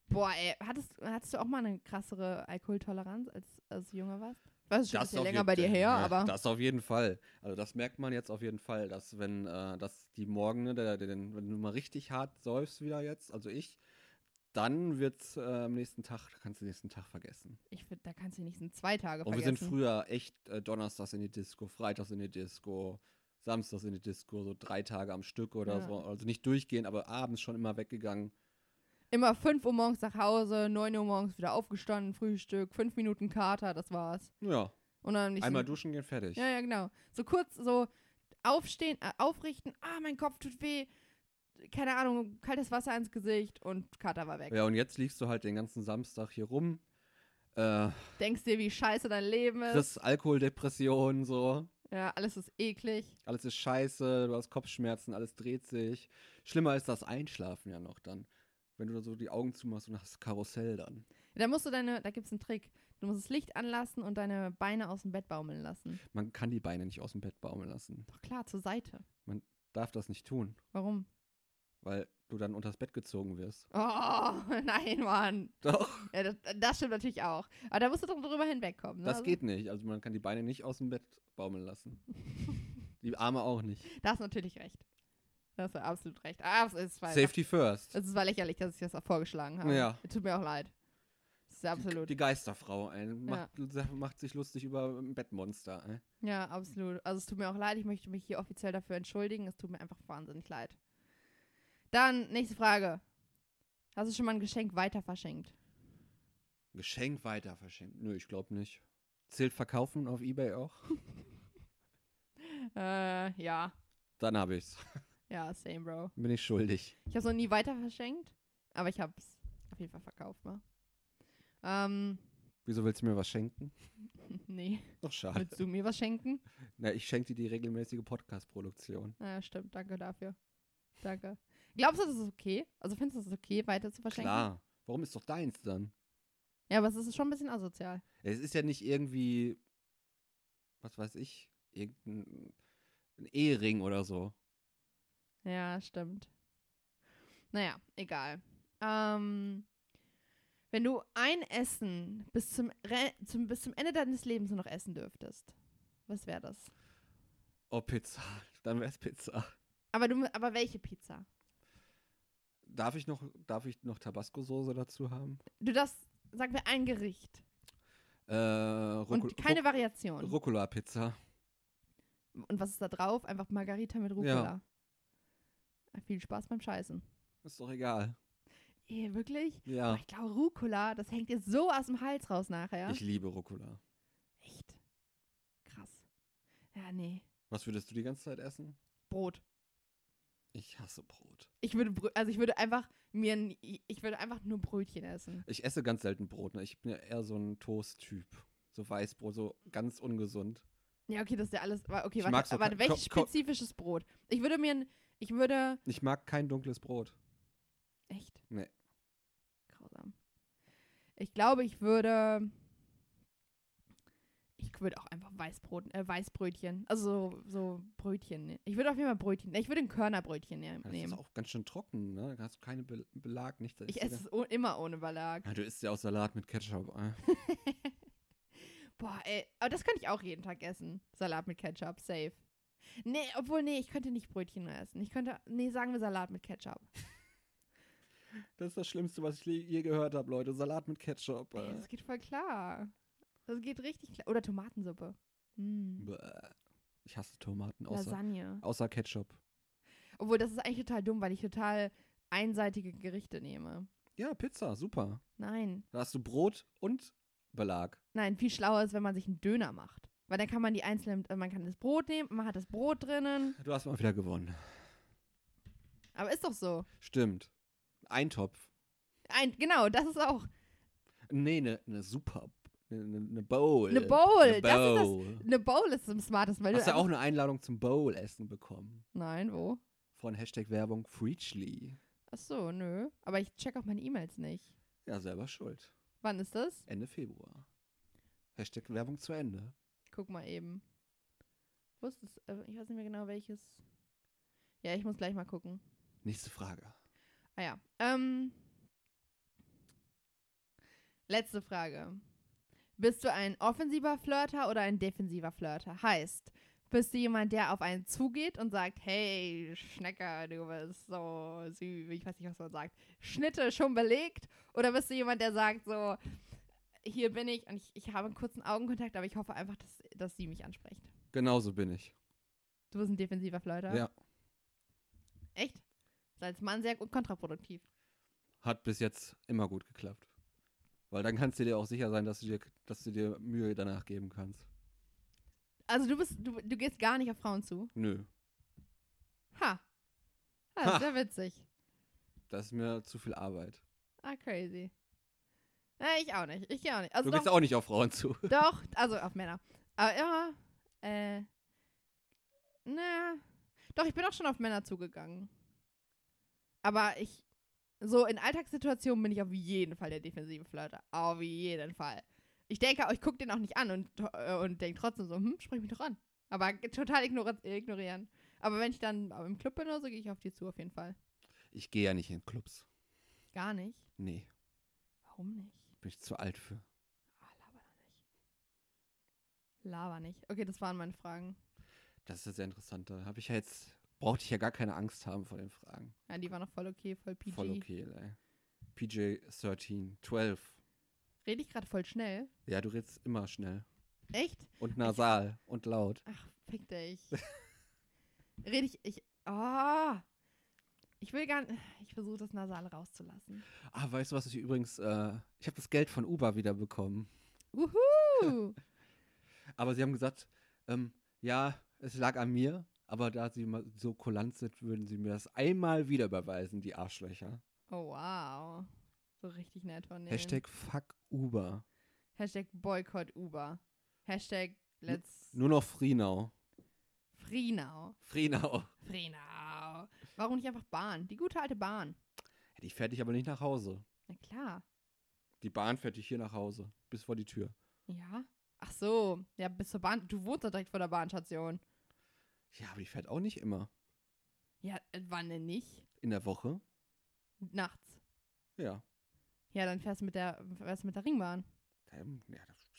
Boah, ey, hattest, hattest du auch mal eine krassere Alkoholtoleranz, als, als du jünger warst? Weiß, ist schon bisschen auf länger bei dir her, ja, aber Das auf jeden Fall. Also das merkt man jetzt auf jeden Fall, dass wenn äh, dass die Morgen, ne, der, der, wenn du mal richtig hart säufst wieder jetzt, also ich, dann wird's äh, am nächsten Tag, kannst du den nächsten Tag vergessen. ich finde, da kannst du die nächsten zwei Tage Und wir vergessen. sind früher echt äh, donnerstags in die Disco, freitags in die Disco, samstags in die Disco, so drei Tage am Stück oder Ja. so. Also nicht durchgehend, aber abends schon immer weggegangen. Immer 5 Uhr morgens nach Hause, 9 Uhr morgens wieder aufgestanden, Frühstück, 5 Minuten Kater, das war's. Ja, Und dann nicht einmal so, duschen gehen, fertig. Ja, ja, genau. So kurz so aufstehen, äh, aufrichten, ah, mein Kopf tut weh. Keine Ahnung, kaltes Wasser ins Gesicht und Kater war weg. Ja, und jetzt liegst du halt den ganzen Samstag hier rum. Äh, Denkst dir, wie scheiße dein Leben ist. kriegst Alkoholdepressionen, so. ja, alles ist eklig. Alles ist scheiße, du hast Kopfschmerzen, alles dreht sich. Schlimmer ist das Einschlafen ja noch dann. Wenn du so die Augen zumachst und hast Karussell dann. Da musst du deine, da gibt's einen Trick. Du musst das Licht anlassen und deine Beine aus dem Bett baumeln lassen. Man kann die Beine nicht aus dem Bett baumeln lassen. Doch klar, zur Seite. Darf das nicht tun, Warum? Weil du dann unters Bett gezogen wirst. Oh, nein, Mann. Doch. Ja, das, das stimmt natürlich auch. Aber da musst du doch drüber hinwegkommen. Ne? Das Also, geht nicht. Also man kann die Beine nicht aus dem Bett baumeln lassen. Die Arme auch nicht. Da hast natürlich recht. Da hast du absolut recht. Ah, es ist, weil Safety first. es ist war lächerlich, dass ich das auch vorgeschlagen habe. Ja. Tut mir auch leid. Das ist absolut. Die Geisterfrau ein, macht, macht sich lustig über ein Bettmonster. Ey. Ja, absolut. Also es tut mir auch leid. Ich möchte mich hier offiziell dafür entschuldigen. Es tut mir einfach wahnsinnig leid. Dann, nächste Frage. Hast du schon mal ein Geschenk weiter verschenkt? Geschenk weiter verschenkt? Nö, ich glaube nicht. Zählt Verkaufen auf Ebay auch? Äh, ja. Dann habe ich's. Ja, same, Bro. Bin ich schuldig. Ich habe es noch nie weiter verschenkt, aber ich habe es auf jeden Fall verkauft, mal. Ähm, Wieso willst du mir was schenken? nee. Doch schade. Willst du mir was schenken? Na, ich schenke dir die regelmäßige Podcast-Produktion. Ja, stimmt. Danke dafür. Danke. Glaubst du, das ist okay? Also findest du, das ist okay, weiter zu verschenken? Klar. Warum ist doch deins dann? Ja, aber es ist schon ein bisschen asozial. Es ist ja nicht irgendwie, was weiß ich, irgendein ein Ehering oder so. Ja, stimmt. Naja, egal. Ähm, wenn du ein Essen bis zum, Re zum, bis zum Ende deines Lebens nur noch essen dürftest, was wäre das? Oh, Pizza. Dann wär's Pizza. Aber, du, aber welche Pizza? Darf ich noch, darf ich noch Tabasco-Soße dazu haben? Du darfst, sagen wir, ein Gericht. Äh, Rucol Und keine Variation. Rucola-Pizza. Und was ist da drauf? Einfach Margarita mit Rucola. Ja. Viel Spaß beim Scheißen. Ist doch egal. Eh, wirklich? Ja. Aber ich glaube, Rucola, das hängt dir so aus dem Hals raus nachher. Ich liebe Rucola. Echt? Krass. Ja, nee. Was würdest du die ganze Zeit essen? Brot. Ich hasse Brot. Ich würde, Brö also ich würde einfach mir, ein, ich würde einfach nur Brötchen essen. Ich esse ganz selten Brot. Ne? Ich bin ja eher so ein Toast-Typ. So Weißbrot, so ganz ungesund. Ja, okay, das ist ja alles. Okay, Ich warte, so warte welches spezifisches Brot? Ich würde mir ein, ich würde, Ich mag kein dunkles Brot. echt? Nee. Grausam. Ich glaube, ich würde, ich würde auch einfach Weißbrot, äh, Weißbrötchen, also so, so Brötchen. ne- Ich würde auf jeden Fall Brötchen, ich würde ein Körnerbrötchen ne Das nehmen. ist auch ganz schön trocken, ne? Da hast du keinen Be Belag, nichts. Da Ich esse es immer ohne Belag. Ja, du isst ja auch Salat mit Ketchup. Äh. Boah, ey, aber das könnte ich auch jeden Tag essen. Salat mit Ketchup, safe. Nee, obwohl, nee, ich könnte nicht Brötchen essen. Ich könnte, nee, sagen wir Salat mit Ketchup. Das ist das Schlimmste, was ich je- je gehört habe, Leute. Salat mit Ketchup. Ey, Äh. das geht voll klar. Das geht richtig klar. Oder Tomatensuppe. Mm. Ich hasse Tomaten, außer, Lasagne. außer Ketchup. Obwohl, das ist eigentlich total dumm, weil ich total einseitige Gerichte nehme. Ja, Pizza, super. Nein. Da hast du Brot und Belag. Nein, viel schlauer ist, wenn man sich einen Döner macht. Weil dann kann man die einzelnen, äh, man kann das Brot nehmen, man hat das Brot drinnen. Du hast mal wieder gewonnen. Aber ist doch so. Stimmt. Eintopf. Ein, genau, das ist auch. Nee, eine ne super. Eine ne, ne Bowl. Eine Bowl, Ne das ist das- Bowl. Eine Bowl ist am smartesten, weil Hast du du auch eine Einladung zum Bowl-Essen bekommen? Nein, wo? Von Hashtag Werbung Freechly. Ach so, nö. Aber ich check auch meine E-Mails nicht. Ja, selber schuld. Wann ist das? Ende Februar. Hashtag Werbung zu Ende. Guck mal eben. Wo ist das? Äh, Ich weiß nicht mehr genau welches. Ja, ich muss gleich mal gucken. Nächste Frage. Ah ja. Ähm. Letzte Frage. Bist du ein offensiver Flirter oder ein defensiver Flirter? Heißt, bist du jemand, der auf einen zugeht und sagt, hey, Schnecker, du bist so süß, ich weiß nicht, was man sagt, Schnitte schon belegt? Oder bist du jemand, der sagt so, hier bin ich und ich, ich habe einen kurzen Augenkontakt, aber ich hoffe einfach, dass, dass sie mich anspricht. Genauso bin ich. Du bist ein defensiver Flirter? Ja. Echt? Ist als Mann sehr kontraproduktiv. Hat bis jetzt immer gut geklappt. Weil dann kannst du dir auch sicher sein, dass du dir, dass du dir Mühe danach geben kannst. Also du bist, du, du gehst gar nicht auf Frauen zu. Nö. Ha. Ah, das ist sehr witzig. Das ist mir zu viel Arbeit. Ah, crazy. Ja, ich auch nicht. Ich gehe auch nicht. Also Du doch, gehst auch nicht auf Frauen zu. doch, also auf Männer. Aber ja, äh, na, doch, ich bin auch schon auf Männer zugegangen. Aber ich, so in Alltagssituationen bin ich auf jeden Fall der defensive Flirter. Auf jeden Fall. Ich denke, ich gucke den auch nicht an und, äh, und denke trotzdem so, hm, sprich mich doch an. Aber total ignori ignorieren. Aber wenn ich dann im Club bin oder so, gehe ich auf die zu, auf jeden Fall. Ich gehe ja nicht in Clubs. Gar nicht. Nee, Warum nicht? bin ich zu alt für. Ah, laber doch nicht. Laber nicht. Okay, das waren meine Fragen. Das ist ja sehr interessant. Da habe ich ja jetzt, brauchte ich ja gar keine Angst haben vor den Fragen. Ja, die waren noch voll okay, voll PG. Voll okay, ey. PJ 13, 12. Rede ich gerade voll schnell? Ja, du redest immer schnell. Echt? Und nasal und laut. Ach, fick dich. Rede ich, ich, ah. Ich will gar nicht. Ich versuche das Nasale rauszulassen. Ah, weißt du was ich übrigens, äh, ich habe das Geld von Uber wieder bekommen. Uhu! Aber sie haben gesagt, ähm, ja, es lag an mir, aber da sie mal so kulant sind, würden sie mir das einmal wieder überweisen, die Arschlöcher. oh, wow. So richtig nett von denen. Hashtag fuck Uber. Hashtag Boykott Uber. Hashtag Let's Nur noch Frienau. Frienau. Frienau. Frienau. Warum nicht einfach Bahn? Die gute alte Bahn. Die fährt dich aber nicht nach Hause. Na klar. Die Bahn fährt dich hier nach Hause, bis vor die Tür. Ja. Ach so. Ja, bis zur Bahn. Du wohnst doch direkt vor der Bahnstation. Ja, aber die fährt auch nicht immer. Ja, äh, wann denn nicht? In der Woche? Nachts. Ja. Ja, dann fährst du mit der, fährst mit der Ringbahn. Ähm, ja das,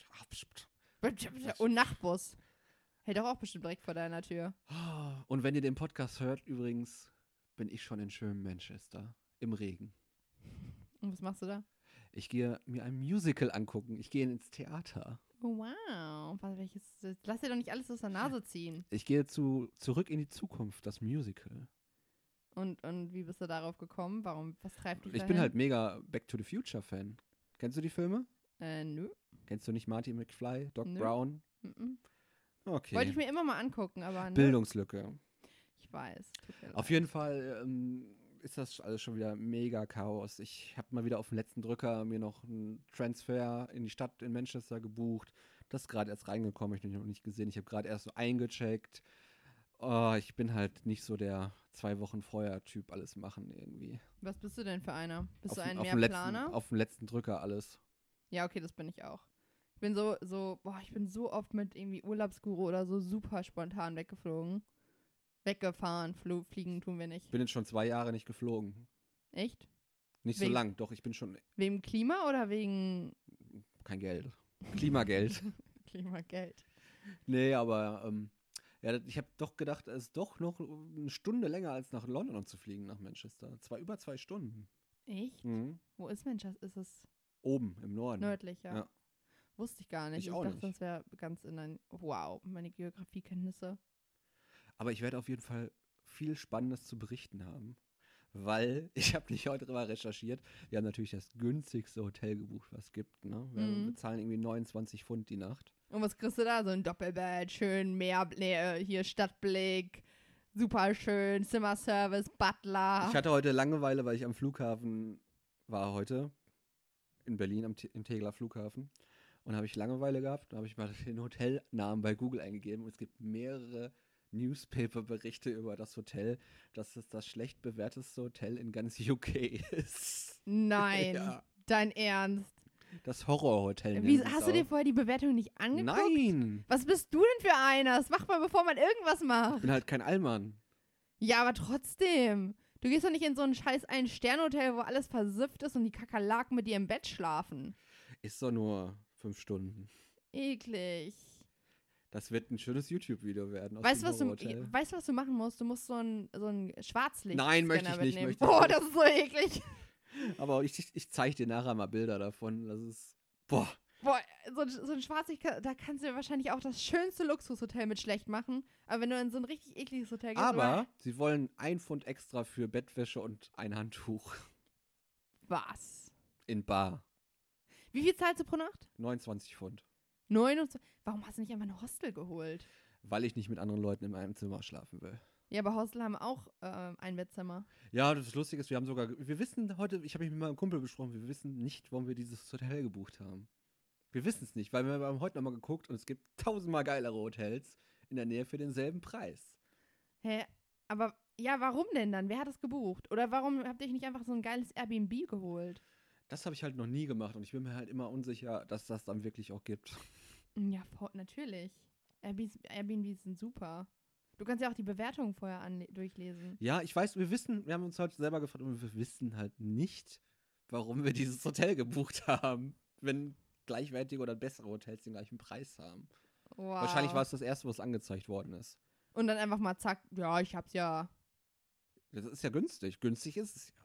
Und Nachtbus. Hält doch auch bestimmt direkt vor deiner Tür. Und wenn ihr den Podcast hört, übrigens, bin ich schon in schönem Manchester. Im Regen. Und was machst du da? Ich gehe mir ein Musical angucken. Ich gehe ins Theater. Oh, wow. Welches, lass dir doch nicht alles aus der Nase ziehen. Ich gehe zu Zurück in die Zukunft, das Musical. Und, und wie bist du darauf gekommen? Warum, was treibt dich Ich dahin? bin halt mega Back to the Future Fan. Kennst du die Filme? Äh, nö. Kennst du nicht Marty McFly, Doc Nö. Brown? Mhm. Okay. Wollte ich mir immer mal angucken, aber ne, Bildungslücke. ich weiß. Auf jeden Fall ähm, ist das alles schon wieder mega Chaos. Ich habe mal wieder auf den letzten Drücker mir noch einen Transfer in die Stadt in Manchester gebucht. Das ist gerade erst reingekommen, ich habe noch nicht gesehen. Ich habe gerade erst so eingecheckt. Oh, ich bin halt nicht so der zwei Wochen vorher Typ alles machen irgendwie. Was bist du denn für einer? Bist auf, du ein dem letzten, Mehrplaner? auf dem letzten Drücker alles. Ja, okay, das bin ich auch. Ich bin so, so, boah, ich bin so oft mit irgendwie Urlaubsguru oder so super spontan weggeflogen. Weggefahren, flo fliegen tun wir nicht. Ich bin jetzt schon zwei Jahre nicht geflogen. Echt? Nicht Wegen- so lang, doch ich bin schon Wegen Klima oder wegen kein Geld. Klimageld. Klimageld? Nee, aber ähm, ja, ich habe doch gedacht, es ist doch noch eine Stunde länger als nach London zu fliegen, nach Manchester. Zwei, über zwei Stunden. Echt? Mhm. Wo ist Manchester? Ist es Oben im Norden. nördlich, ja? Ja. Wusste ich gar nicht. Ich Ich, auch dachte, nicht. das wäre ganz in ein. Wow, meine Geografiekenntnisse. Aber ich werde auf jeden Fall viel Spannendes zu berichten haben. Weil, ich habe nicht heute drüber recherchiert, wir haben natürlich das günstigste Hotel gebucht, was es gibt. Ne? Wir Mhm. bezahlen irgendwie 29 Pfund die Nacht. Und was kriegst du da? So ein Doppelbett, schön Meer, nee, äh, hier Stadtblick, super schön, Zimmerservice, Butler. Ich hatte heute Langeweile, weil ich am Flughafen war heute. In Berlin, am Te- im Tegeler Flughafen. Und habe ich Langeweile gehabt. Da habe ich mal den Hotelnamen bei Google eingegeben. Und es gibt mehrere Newspaper-Berichte über das Hotel, dass es das schlecht bewerteste Hotel in ganz UK ist. Nein, Ja. dein Ernst. Das Horrorhotel. Wie, hast du dir auch. vorher die Bewertung nicht angeguckt? Nein! Was bist du denn für einer? Das macht man, bevor man irgendwas Ich macht. bin halt kein Allmann. Ja, aber trotzdem. Du gehst doch nicht in so ein scheiß Ein-Stern-Hotel, wo alles versifft ist und die Kakerlaken mit dir im Bett schlafen. Ist doch nur fünf Stunden. Eklig. Das wird ein schönes YouTube-Video werden. Weißt du, was du, weißt, du, was du machen musst? Du musst so ein, so ein Schwarzlicht. Nein, möchte ich nicht, möchte Boah, das ist so eklig. Aber ich, ich, ich zeige dir nachher mal Bilder davon. Das ist. Boah. Boah, so, ein- so ein Schwarzlicht, da kannst du wahrscheinlich auch das schönste Luxushotel mit schlecht machen. Aber wenn du in so ein richtig ekliges Hotel gehst. Aber sie wollen ein Pfund extra für Bettwäsche und ein Handtuch Was? in Bar. Wie viel zahlst du pro Nacht? 29 Pfund. 29. Warum hast du nicht einfach ein Hostel geholt? Weil ich nicht mit anderen Leuten in einem Zimmer schlafen will. Ja, aber Hostel haben auch ähm, ein Bettzimmer. Ja, das Lustige ist, wir haben sogar. Wir wissen heute, ich habe mich mit meinem Kumpel besprochen, wir wissen nicht, warum wir dieses Hotel gebucht haben. Wir wissen es nicht, weil wir haben heute nochmal geguckt und es gibt tausendmal geilere Hotels in der Nähe für denselben Preis. Hä? Aber ja, warum denn dann? Wer hat das gebucht? Oder warum habt ihr nicht einfach so ein geiles Airbnb geholt? Das habe ich halt noch nie gemacht und ich bin mir halt immer unsicher, dass das dann wirklich auch gibt. Ja, natürlich. Airbnbs sind super. Du kannst ja auch die Bewertungen vorher durchlesen. Ja, ich weiß, wir wissen, wir haben uns heute selber gefragt und wir wissen halt nicht, warum wir dieses Hotel gebucht haben, wenn gleichwertige oder bessere Hotels den gleichen Preis haben. Wow. Wahrscheinlich war es das erste, was angezeigt worden ist. Und dann einfach mal zack, ja, ich hab's ja. Das ist ja günstig. Günstig ist es ja.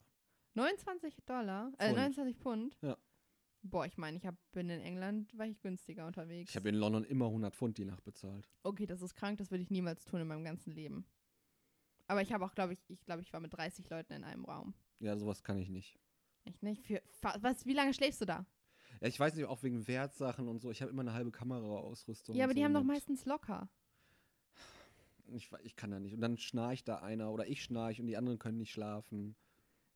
29 Dollar? Äh, Pfund. 29 Pfund? Ja. Boah, ich meine, ich hab, bin in England, war ich günstiger unterwegs. Ich habe in London immer 100 Pfund die Nacht bezahlt. okay, das ist krank, das würde ich niemals tun in meinem ganzen Leben. Aber ich habe auch, glaube ich, ich glaube, ich war mit 30 Leuten in einem Raum. Ja, sowas kann ich nicht. Echt nicht? Für, was, wie lange schläfst du da? Ja, ich weiß nicht, auch wegen Wertsachen und so. Ich habe immer eine halbe Kameraausrüstung. ja, aber die so haben doch meistens locker. Ich, ich kann da nicht. Und dann schnarcht da einer oder ich schnarch und die anderen können nicht schlafen.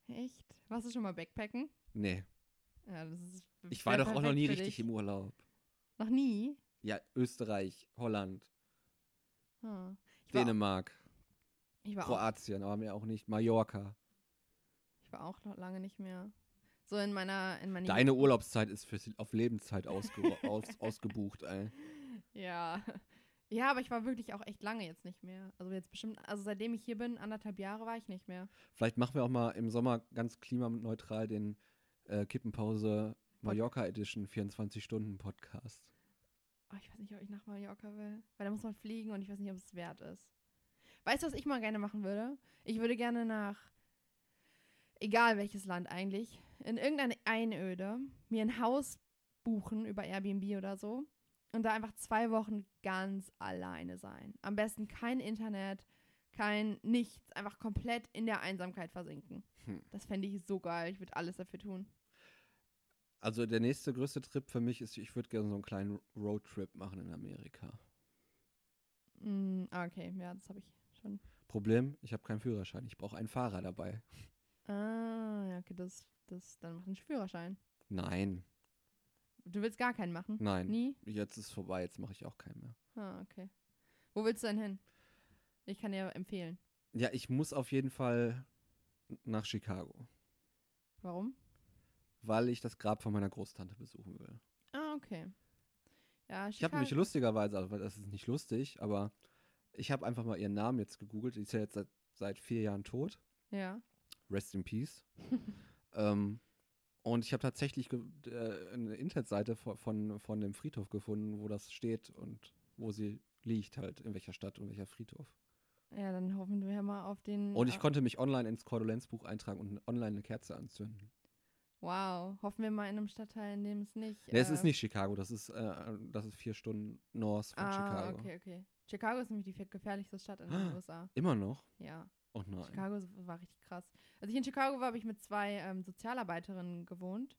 Echt? Warst du schon mal Backpacken? Nee. Ja, das ist. Ich war doch auch noch nie richtig im Urlaub. Noch nie? Ja, Österreich, Holland, Hm. Dänemark, ich, war auch, Kroatien, aber mehr auch nicht. Mallorca. ich war auch noch lange nicht mehr. So in meiner. In meiner Deine Urlaubszeit ist für, auf Lebenszeit ausge aus ausgebucht, ey. Ja. Ja, aber ich war wirklich auch echt lange jetzt nicht mehr. Also jetzt bestimmt, also seitdem ich hier bin, anderthalb Jahre war ich nicht mehr. Vielleicht machen wir auch mal im Sommer ganz klimaneutral den äh, Kippenpause Mallorca Edition 24-Stunden-Podcast. Oh, ich weiß nicht, ob ich nach Mallorca will. Weil da muss man fliegen und ich weiß nicht, ob es wert ist. Weißt du, was ich mal gerne machen würde? Ich würde gerne nach, egal welches Land eigentlich, in irgendeine Einöde mir ein Haus buchen über Airbnb oder so und da einfach zwei Wochen ganz alleine sein. Am besten kein Internet, kein nichts, einfach komplett in der Einsamkeit versinken. Hm. Das fände ich so geil. Ich würde alles dafür tun. Also der nächste größte Trip für mich ist, ich würde gerne so einen kleinen Roadtrip machen in Amerika. Mm, ah, okay, ja, das habe ich schon. Problem, ich habe keinen Führerschein. Ich brauche einen Fahrer dabei. Ah, ja, okay, das, das, dann mach einen Führerschein. Nein, Du willst gar keinen machen? nein. Nie? Jetzt ist es vorbei, jetzt mache ich auch keinen mehr. Ah, okay. Wo willst du denn hin? Ich kann dir empfehlen. Ja, ich muss auf jeden Fall nach Chicago, Warum? Weil ich das Grab von meiner Großtante besuchen will. Ah, okay. Ja, Ich habe nämlich lustigerweise, also das ist nicht lustig, aber ich habe einfach mal ihren Namen jetzt gegoogelt. Die ist ja jetzt seit, seit vier Jahren tot. Ja. Rest in Peace. ähm, und ich habe tatsächlich äh, eine Internetseite von, von, von dem Friedhof gefunden, wo das steht und wo sie liegt, halt, in welcher Stadt und welcher Friedhof. Ja, dann hoffen wir mal auf den. Und ich konnte mich online ins Kondolenzbuch eintragen und online eine Kerze anzünden. Wow. Hoffen wir mal in einem Stadtteil, in dem es nicht. Nee, es ist äh, nicht Chicago, das ist, äh, das ist vier Stunden north von Ah, Chicago. okay, okay. Chicago ist nämlich die gefährlichste Stadt in den Ah. USA. Immer noch? Ja. Oh nein. Chicago war richtig krass. Als ich in Chicago war, habe ich mit zwei ähm, Sozialarbeiterinnen gewohnt.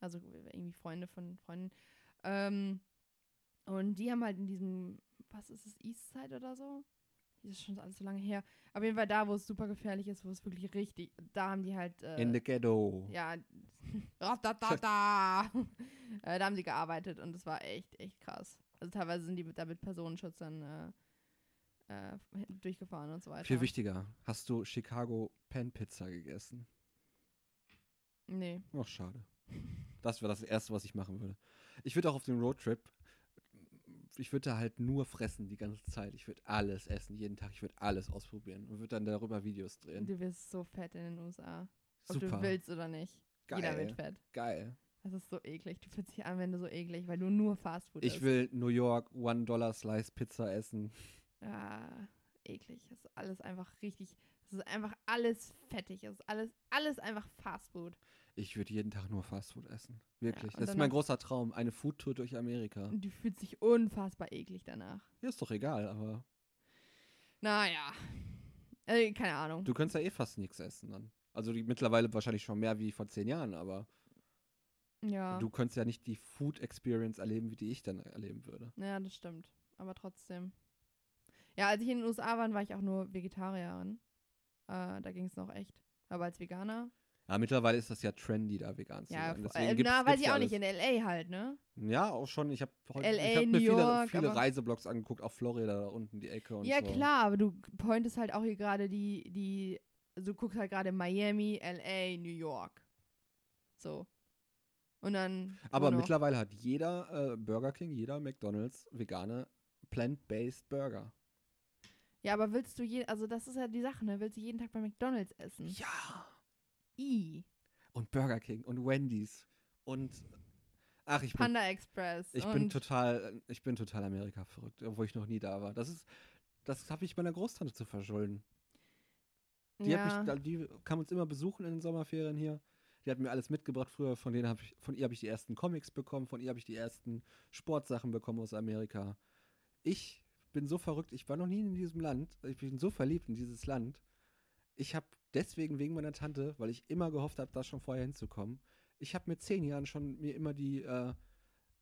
Also irgendwie Freunde von Freunden. Ähm, und die haben halt in diesem, was ist es, Eastside oder so? Das ist schon alles so lange her. Auf jeden Fall da, wo es super gefährlich ist, wo es wirklich richtig, da haben die halt, äh, In the ghetto. ja, Ratatata. äh, da haben sie gearbeitet und es war echt, echt krass. Also teilweise sind die mit, da mit Personenschützern äh, äh, durchgefahren und so weiter. Viel wichtiger, hast du Chicago Pan Pizza gegessen? Nee. Ach, schade. Das wäre das Erste, was ich machen würde. Ich würde auch auf den Roadtrip, ich würde da halt nur fressen die ganze Zeit. Ich würde alles essen, jeden Tag. Ich würde alles ausprobieren und würde dann darüber Videos drehen. Du wirst so fett in den USA. Ob Super. du willst oder nicht. Jeder wird Geil. fett. Geil. Das ist so eklig. Du fühlst dich an, wenn du so eklig, weil du nur Fastfood Ich isst. will New York One-Dollar-Slice-Pizza essen. Ah, eklig. Das ist alles einfach richtig. Das ist einfach alles fettig. Das ist alles, alles einfach Fastfood. Ich würde jeden Tag nur Fastfood essen. Wirklich. und das ist mein großer Traum. Eine Foodtour durch Amerika. Und du fühlst dich unfassbar eklig danach. Ja, ist doch egal, aber Naja. Äh, keine Ahnung. du könntest ja eh fast nichts essen dann. Also die, mittlerweile wahrscheinlich schon mehr wie vor zehn Jahren, aber ja. du könntest ja nicht die Food Experience erleben, wie die ich dann erleben würde. Ja, das stimmt. Aber trotzdem. Ja, als ich in den USA war, war ich auch nur Vegetarierin. Äh, da ging es noch echt. Aber als Veganer. Ja, mittlerweile ist das ja trendy, da vegan zu Ja, sein. Deswegen äh, na, weiß ich ja auch nicht. alles. In L.A. halt, ne? Ja, auch schon. Ich habe hab mir viele, viele Reiseblogs angeguckt, auch Florida da unten die Ecke und Ja, so. klar, aber du pointest halt auch hier gerade die, die, also du guckst halt gerade Miami, L.A., New York. So. Und dann. Aber mittlerweile hat jeder äh, Burger King, jeder McDonalds vegane Plant-Based Burger. Ja, aber willst du je, also das ist ja die Sache, ne? Willst du jeden Tag bei McDonalds essen? Ja. I. Und Burger King und Wendy's und ach, ich bin Panda Express. Ich bin total, ich bin total Amerika verrückt, obwohl ich noch nie da war. Das ist, das habe ich meiner Großtante zu verschulden. Die, ja, hat mich, die kam uns immer besuchen in den Sommerferien hier. Die hat mir alles mitgebracht früher. Von denen habe ich, von ihr habe ich die ersten Comics bekommen, von ihr habe ich die ersten Sportsachen bekommen aus Amerika. Ich bin so verrückt. Ich war noch nie in diesem Land. Ich bin so verliebt in dieses Land. Ich habe deswegen wegen meiner Tante, weil ich immer gehofft habe, da schon vorher hinzukommen, ich habe mit zehn Jahren schon mir immer die äh,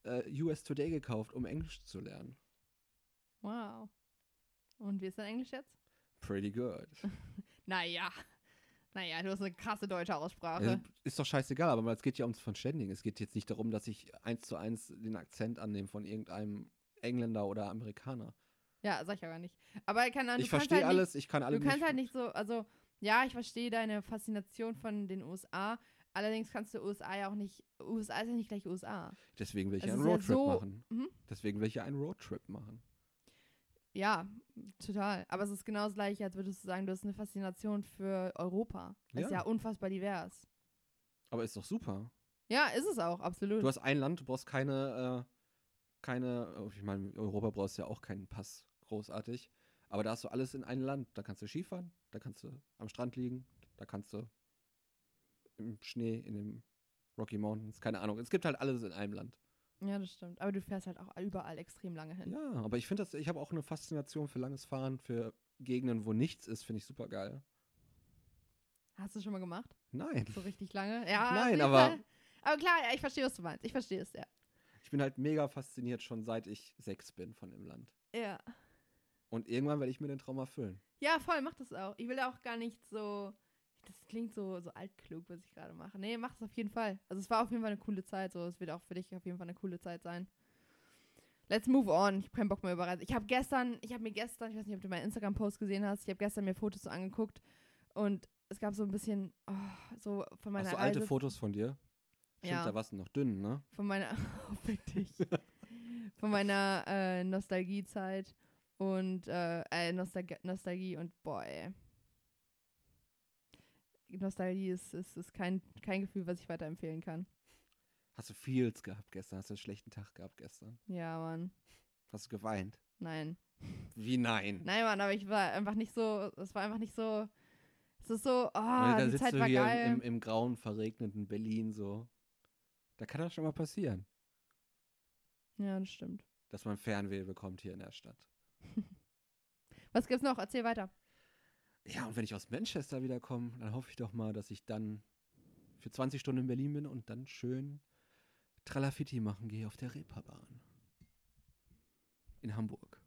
äh, US Today gekauft, um Englisch zu lernen. Wow. Und wie ist dein Englisch jetzt? Pretty good. Naja. Naja, du hast eine krasse deutsche Aussprache. Ja, ist doch scheißegal, aber es geht ja ums Verständigen. Es geht jetzt nicht darum, dass ich eins zu eins den Akzent annehme von irgendeinem Engländer oder Amerikaner. Ja, sag ich aber nicht. Aber Ahnung, ich du kannst verstehe halt alles, ich kann Nicht, alle du kannst halt nicht so, also ja, ich verstehe deine Faszination von den USA. Allerdings kannst du USA ja auch nicht, USA ist ja nicht gleich USA. Deswegen will ich Es einen ist ja Roadtrip so- machen. Mhm. Deswegen will ich ja einen Roadtrip machen. Ja, total. Aber es ist genau das gleiche, als würdest du sagen, du hast eine Faszination für Europa. Das ist Ja. ja unfassbar divers. Aber ist doch super. Ja, ist es auch, absolut. Du hast ein Land, du brauchst keine, äh, keine, oh, ich meine, Europa brauchst ja auch keinen Pass, großartig. Aber da hast du alles in einem Land. Da kannst du Skifahren, da kannst du am Strand liegen, da kannst du im Schnee, in den Rocky Mountains, keine Ahnung. Es gibt halt alles in einem Land. ja, das stimmt. Aber du fährst halt auch überall extrem lange hin. Ja, aber ich finde das, ich habe auch eine Faszination für langes Fahren, für Gegenden, wo nichts ist, finde ich super geil. Hast du schon mal gemacht? Nein. So richtig lange? Ja, Nein, aber-. Aber klar, ja, ich verstehe, was du meinst. Ich verstehe es, ja. Ich bin halt mega fasziniert schon seit ich sechs bin von dem Land. Ja. Und irgendwann werde ich mir den Traum erfüllen. Ja, voll, mach das auch. Ich will auch gar nicht so. Das klingt so, so altklug, was ich gerade mache. Nee, mach es auf jeden Fall. Also, es war auf jeden Fall eine coole Zeit. So, es wird auch für dich auf jeden Fall eine coole Zeit sein. Let's move on. Ich habe keinen Bock mehr über Reise. Ich habe gestern, ich habe mir gestern, ich weiß nicht, ob du meinen Instagram-Post gesehen hast, ich habe gestern mir Fotos so angeguckt und es gab so ein bisschen, oh, so von meiner Hast du Reise. alte Fotos von dir? Stimmt, Ja. da warst du noch dünn, ne? Von meiner, oh, dich. von meiner äh, Nostalgiezeit und äh, äh, Nostalgie, Nostalgie und boah, ey. Nostalgie ist, ist, ist kein, kein Gefühl, was ich weiterempfehlen kann. Hast du Feels gehabt gestern? Hast du einen schlechten Tag gehabt gestern? Ja, Mann. Hast du geweint? Nein. Wie nein? Nein, Mann, aber ich war einfach nicht so, es war einfach nicht so, es ist so, ah, da die sitzt Zeit du war hier geil. im, im grauen, verregneten Berlin so. Da kann das schon mal passieren, ja, das stimmt. dass man Fernweh bekommt hier in der Stadt. Was gibt's noch? Erzähl weiter. Ja, und wenn ich aus Manchester wiederkomme, dann hoffe ich doch mal, dass ich dann für 20 Stunden in Berlin bin und dann schön Tralafitti machen gehe auf der Reeperbahn. In Hamburg.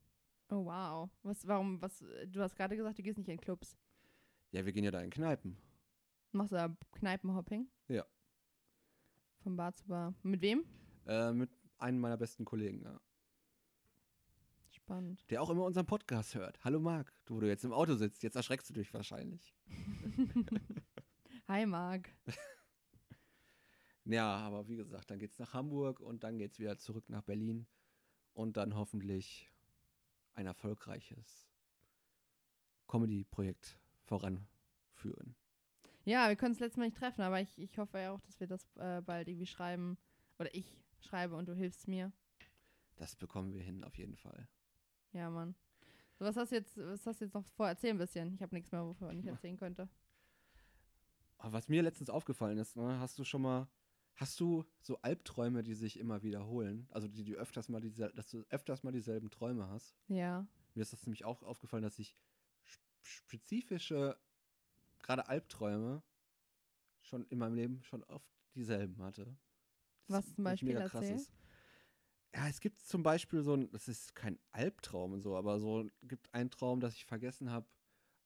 Oh, wow. Was, warum, was, du hast gerade gesagt, du gehst nicht in Clubs. Ja, wir gehen ja da in Kneipen. Machst du da Kneipenhopping? Ja. Von Bar zu Bar. Mit wem? Äh, mit einem meiner besten Kollegen, ja. Spannend. Der auch immer unseren Podcast hört. Hallo Marc, du, wo du jetzt im Auto sitzt, jetzt erschreckst du dich wahrscheinlich. Hi, Marc. Ja, aber wie gesagt, dann geht's nach Hamburg und dann geht's wieder zurück nach Berlin und dann hoffentlich ein erfolgreiches Comedy-Projekt voranführen. Ja, wir können uns letztes Mal nicht treffen, aber ich, ich hoffe ja auch, dass wir das äh, bald irgendwie schreiben. Oder ich schreibe und du hilfst mir. Das bekommen wir hin, auf jeden Fall. Ja, Mann. So, was hast du jetzt, was hast jetzt noch vor? Erzähl ein bisschen. Ich habe nichts mehr, wovon ich erzählen könnte. Aber was mir letztens aufgefallen ist, ne, hast du schon mal, hast du so Albträume, die sich immer wiederholen? Also die, die öfters mal diese, dass du öfters mal dieselben Träume hast? Ja. Mir ist das nämlich auch aufgefallen, dass ich sp- spezifische, gerade Albträume, schon in meinem Leben schon oft dieselben hatte. Was zum Beispiel? Erzähl. Ja, es gibt zum Beispiel so ein, das ist kein Albtraum und so, aber so gibt einen Traum, dass ich vergessen habe,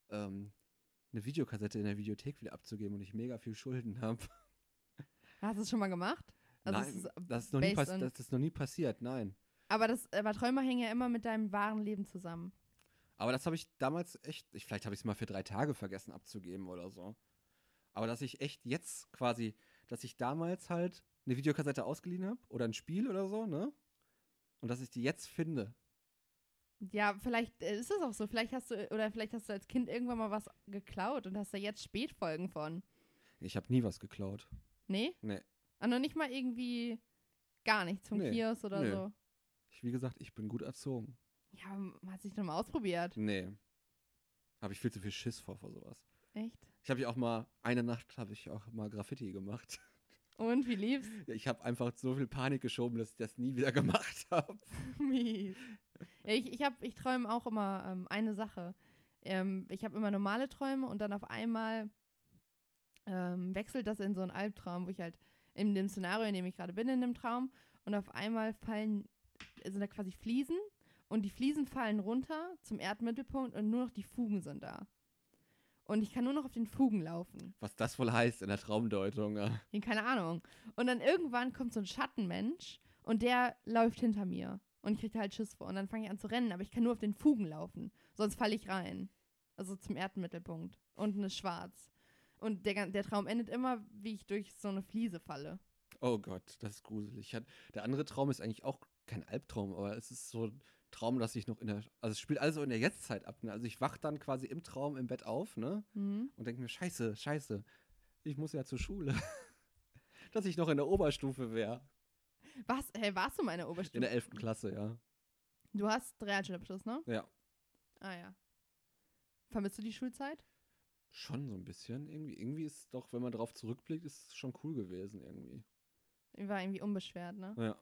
ähm, eine Videokassette in der Videothek wieder abzugeben und ich mega viel Schulden habe. Hast du es schon mal gemacht? Also nein, ist das ist, noch nie das ist noch nie passiert, nein. Aber das, aber Träume hängen ja immer mit deinem wahren Leben zusammen. Aber das habe ich damals echt, ich, vielleicht habe ich es mal für drei Tage vergessen abzugeben oder so. Aber dass ich echt jetzt quasi, dass ich damals halt eine Videokassette ausgeliehen habe oder ein Spiel oder so, ne? Und dass ich die jetzt finde. Ja, vielleicht äh, ist es auch so. Vielleicht hast du, oder vielleicht hast du als Kind irgendwann mal was geklaut und hast da jetzt Spätfolgen von. Ich habe nie was geklaut. Nee? Nee. Ah, noch nicht mal irgendwie gar nichts vom Nee, Kiosk oder nö. so. Ich, wie gesagt, ich bin gut erzogen. Ja, man hat sich doch mal ausprobiert. Nee. Habe ich viel zu viel Schiss vor, vor sowas. Echt? Ich habe ja auch mal, eine Nacht habe ich auch mal Graffiti gemacht. Und wie lief's? Ich habe einfach so viel Panik geschoben, dass ich das nie wieder gemacht habe. Mies. Ja, ich ich, hab- ich träume auch immer ähm, eine Sache. Ähm, ich habe immer normale Träume und dann auf einmal ähm, wechselt das in so einen Albtraum, wo ich halt in dem Szenario, in dem ich gerade bin, in dem Traum, und auf einmal fallen, sind da quasi Fliesen und die Fliesen fallen runter zum Erdmittelpunkt und nur noch die Fugen sind da. Und ich kann nur noch auf den Fugen laufen. Was das wohl heißt in der Traumdeutung. ja. Keine Ahnung. Und dann irgendwann kommt so ein Schattenmensch und der läuft hinter mir. Und ich kriege halt Schiss vor. Und dann fange ich an zu rennen, aber ich kann nur auf den Fugen laufen. Sonst falle ich rein. Also zum Erdmittelpunkt. Unten ist schwarz. Und der, der Traum endet immer, wie ich durch so eine Fliese falle. Oh Gott, das ist gruselig. Der andere Traum ist eigentlich auch kein Albtraum, aber es ist so Traum, dass ich noch in der. Also es spielt alles so in der Jetztzeit ab. Ne? Also ich wach dann quasi im Traum im Bett auf, ne? Mhm. Und denke mir, scheiße, scheiße. Ich muss ja zur Schule. dass ich noch in der Oberstufe wäre. Was? Hey, warst du mal in der In Oberstufe? der 11. Klasse, ja. Du hast Realschulabschluss, ne? Ja. Ah ja. Vermisst du die Schulzeit? Schon so ein bisschen. Irgendwie, irgendwie ist doch, wenn man drauf zurückblickt, ist es schon cool gewesen irgendwie. War irgendwie unbeschwert, ne? Ja.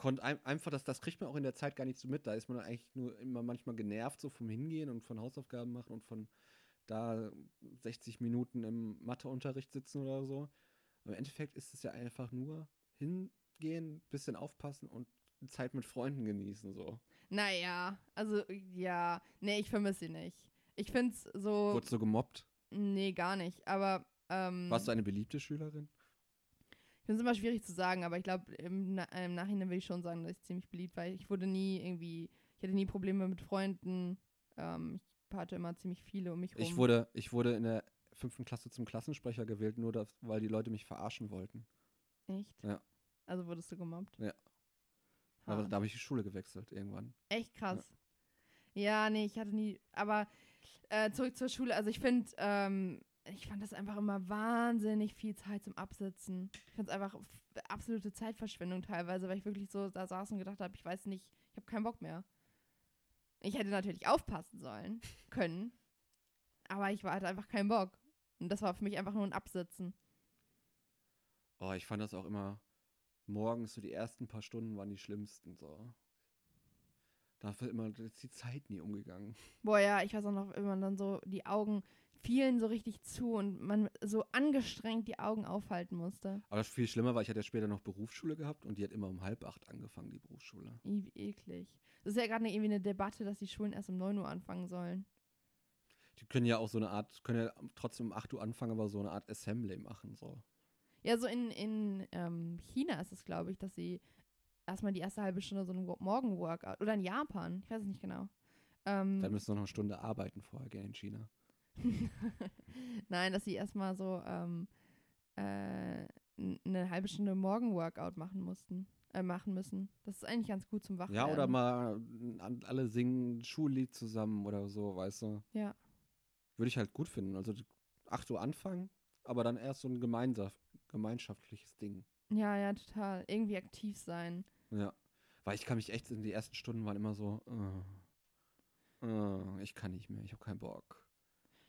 Konnt ein, einfach, das, das kriegt man auch in der Zeit gar nicht so mit. Da ist man eigentlich nur immer manchmal genervt, so vom Hingehen und von Hausaufgaben machen und von da 60 Minuten im Matheunterricht sitzen oder so. Aber Im Endeffekt ist es ja einfach nur hingehen, bisschen aufpassen und Zeit mit Freunden genießen, so. Naja, also ja. Nee, ich vermisse sie nicht. Ich find's so. Wurdest du gemobbt? Nee, gar nicht. Aber ähm, Warst du eine beliebte Schülerin? Finde es immer schwierig zu sagen, aber ich glaube, im, Na im Nachhinein will ich schon sagen, dass ich ziemlich beliebt war. Ich wurde nie irgendwie, ich hatte nie Probleme mit Freunden. Ähm, ich hatte immer ziemlich viele um mich rum. Ich wurde, ich wurde in der fünften Klasse zum Klassensprecher gewählt, nur das, weil die Leute mich verarschen wollten. Echt? Ja. Also wurdest du gemobbt? Ja. Ha. Aber da habe ich die Schule gewechselt irgendwann. Echt krass. Ja. nee, ich hatte nie, aber äh, zurück zur Schule. Also ich finde, ähm, ich fand das einfach immer wahnsinnig viel Zeit zum Absitzen. Ich fand es einfach absolute Zeitverschwendung teilweise, weil ich wirklich so da saß und gedacht habe, ich weiß nicht, ich habe keinen Bock mehr. Ich hätte natürlich aufpassen sollen, können, aber ich war- hatte einfach keinen Bock. Und das war für mich einfach nur ein Absitzen. Oh, ich fand das auch immer morgens, so die ersten paar Stunden waren die schlimmsten, so. Da wird immer ist die Zeit nie umgegangen. Boah, ja, ich weiß auch noch, wenn man dann so die Augen fielen so richtig zu und man so angestrengt die Augen aufhalten musste. Aber das viel schlimmer war, ich hatte ja später noch Berufsschule gehabt und die hat immer um halb acht angefangen, die Berufsschule. Wie eklig. Das ist ja gerade irgendwie eine Debatte, dass die Schulen erst um 9 Uhr anfangen sollen. Die können ja auch so eine Art, können ja trotzdem um 8 Uhr anfangen, aber so eine Art Assembly machen, so. Ja, so in, in ähm, China ist es, glaube ich, dass sie erstmal die erste halbe Stunde so ein Wo- Morgen-Workout oder in Japan, ich weiß es nicht genau. Ähm, Dann müssen wir noch eine Stunde arbeiten vorher gehen in China. Nein, dass sie erstmal so ähm, äh, eine halbe Stunde Morgen-Workout machen mussten, äh, machen müssen. Das ist eigentlich ganz gut zum Wachwerden. Ja, oder mal an- alle singen ein Schullied zusammen oder so, weißt du. Ja. Würde ich halt gut finden. Also 8 Uhr anfangen, aber dann erst so ein gemeinschaft, gemeinschaftliches Ding. Ja, ja, total. Irgendwie aktiv sein. Ja. Weil ich kann mich echt, in die ersten Stunden waren immer so, äh, äh, ich kann nicht mehr, ich habe keinen Bock.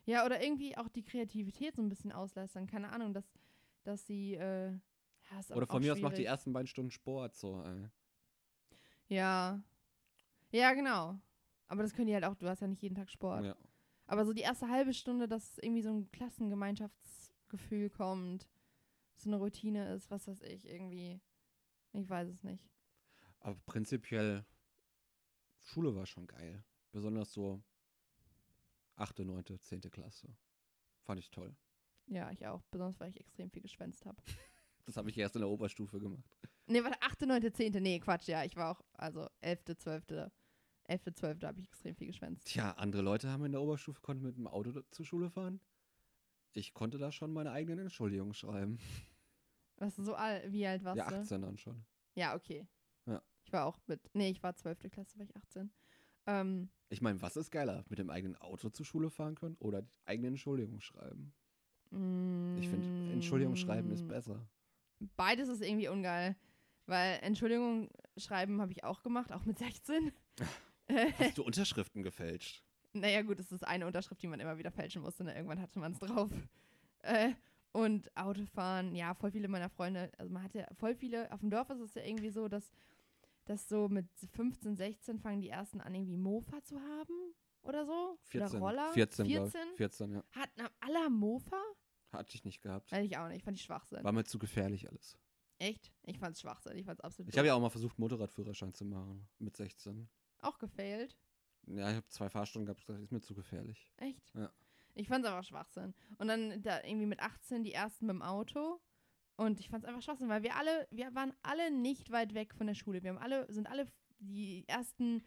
Ja, oder irgendwie auch die Kreativität so ein bisschen auslästern. Keine Ahnung, dass, dass sie. Äh, ja, ist Oder auch von mir aus macht die ersten beiden Stunden Sport, so, ey. Ja. Ja, genau. Aber das können die halt auch. Du hast ja nicht jeden Tag Sport. Ja. Aber so die erste halbe Stunde, dass irgendwie so ein Klassengemeinschaftsgefühl kommt, so eine Routine ist, was weiß ich, irgendwie. Ich weiß es nicht. Aber prinzipiell, Schule war schon geil. Besonders so 8., 9., 10. Klasse. Fand ich toll. Ja, ich auch. Besonders, weil ich extrem viel geschwänzt habe. Das habe ich erst in der Oberstufe gemacht. Nee, warte, 8., 9., 10. Nee, Quatsch, ja. Ich war auch, also 11., 12., 11., 12. habe ich extrem viel geschwänzt. Tja, andere Leute haben in der Oberstufe konnten mit dem Auto zur Schule fahren. Ich konnte da schon meine eigenen Entschuldigungen schreiben. Was so alt, wie alt warst ja, du? 18 dann schon. Ja, okay. Ja. Ich war auch mit, nee, ich war 12. Klasse, war ich 18. Ähm, Ich meine, was ist geiler? Mit dem eigenen Auto zur Schule fahren können oder die eigene Entschuldigung schreiben? Ich finde, Entschuldigung schreiben ist mm, besser. Beides ist irgendwie ungeil. Weil Entschuldigung schreiben habe ich auch gemacht, auch mit 16. Äh, Hast du Unterschriften gefälscht? naja, gut, es ist eine Unterschrift, die man immer wieder fälschen musste. Ne? Irgendwann hatte man es drauf. Äh, und Autofahren, ja, voll viele meiner Freunde, also man hatte voll viele, auf dem Dorf ist es ja irgendwie so, dass dass so mit 15, 16 fangen die ersten an, irgendwie Mofa zu haben oder so. 14. Oder Roller. 14, glaub ich. 14? 14, ja. Hatten alle Mofa? Hatte ich nicht gehabt. Weiß ich auch nicht. Fand ich Schwachsinn. War mir zu gefährlich alles. Echt? Ich fand's Schwachsinn. Ich fand's absolut Ich habe ja auch mal versucht, Motorradführerschein zu machen. Mit 16. auch gefailt. Ja, ich habe zwei Fahrstunden gehabt, das ist mir zu gefährlich. Echt? Ja. Ich fand's einfach Schwachsinn. Und dann da irgendwie mit 18 die ersten mit dem Auto. Und ich fand's einfach Schwachsinn, weil wir alle, wir waren alle nicht weit weg von der Schule. Wir haben alle, sind alle die ersten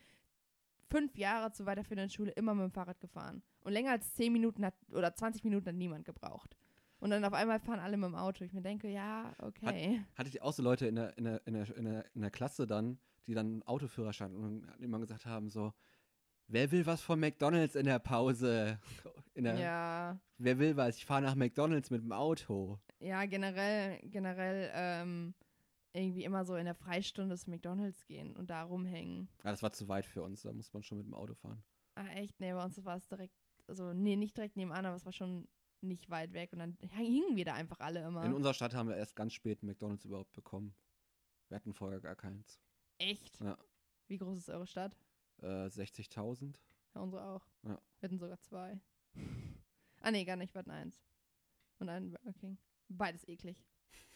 fünf Jahre zur weiterführenden Schule immer mit dem Fahrrad gefahren. Und länger als 10 Minuten hat, oder 20 Minuten hat niemand gebraucht. Und dann auf einmal fahren alle mit dem Auto. Ich mir denke, ja, okay. Hattet ihr auch so Leute in der, in der, in der, in der, in der Klasse dann, die dann einen Autoführerschein und immer gesagt haben, so, wer will was von McDonalds in der Pause? In der, Ja, Wer will was? Ich fahre nach McDonalds mit dem Auto. Ja, generell, generell ähm, irgendwie immer so in der Freistunde zu McDonalds gehen und da rumhängen. Ja, das war zu weit für uns, da muss man schon mit dem Auto fahren. Ah, echt? Nee, bei uns war es direkt, also, nee, nicht direkt nebenan, aber es war schon nicht weit weg und dann hingen wir da einfach alle immer. In unserer Stadt haben wir erst ganz spät einen McDonalds überhaupt bekommen. Wir hatten vorher gar keins. echt? Ja. Wie groß ist eure Stadt? Äh, 60.000. Ja, unsere auch. Ja. Wir hatten sogar zwei. ah, nee, gar nicht, wir hatten eins. Und einen Burger King. Beides eklig.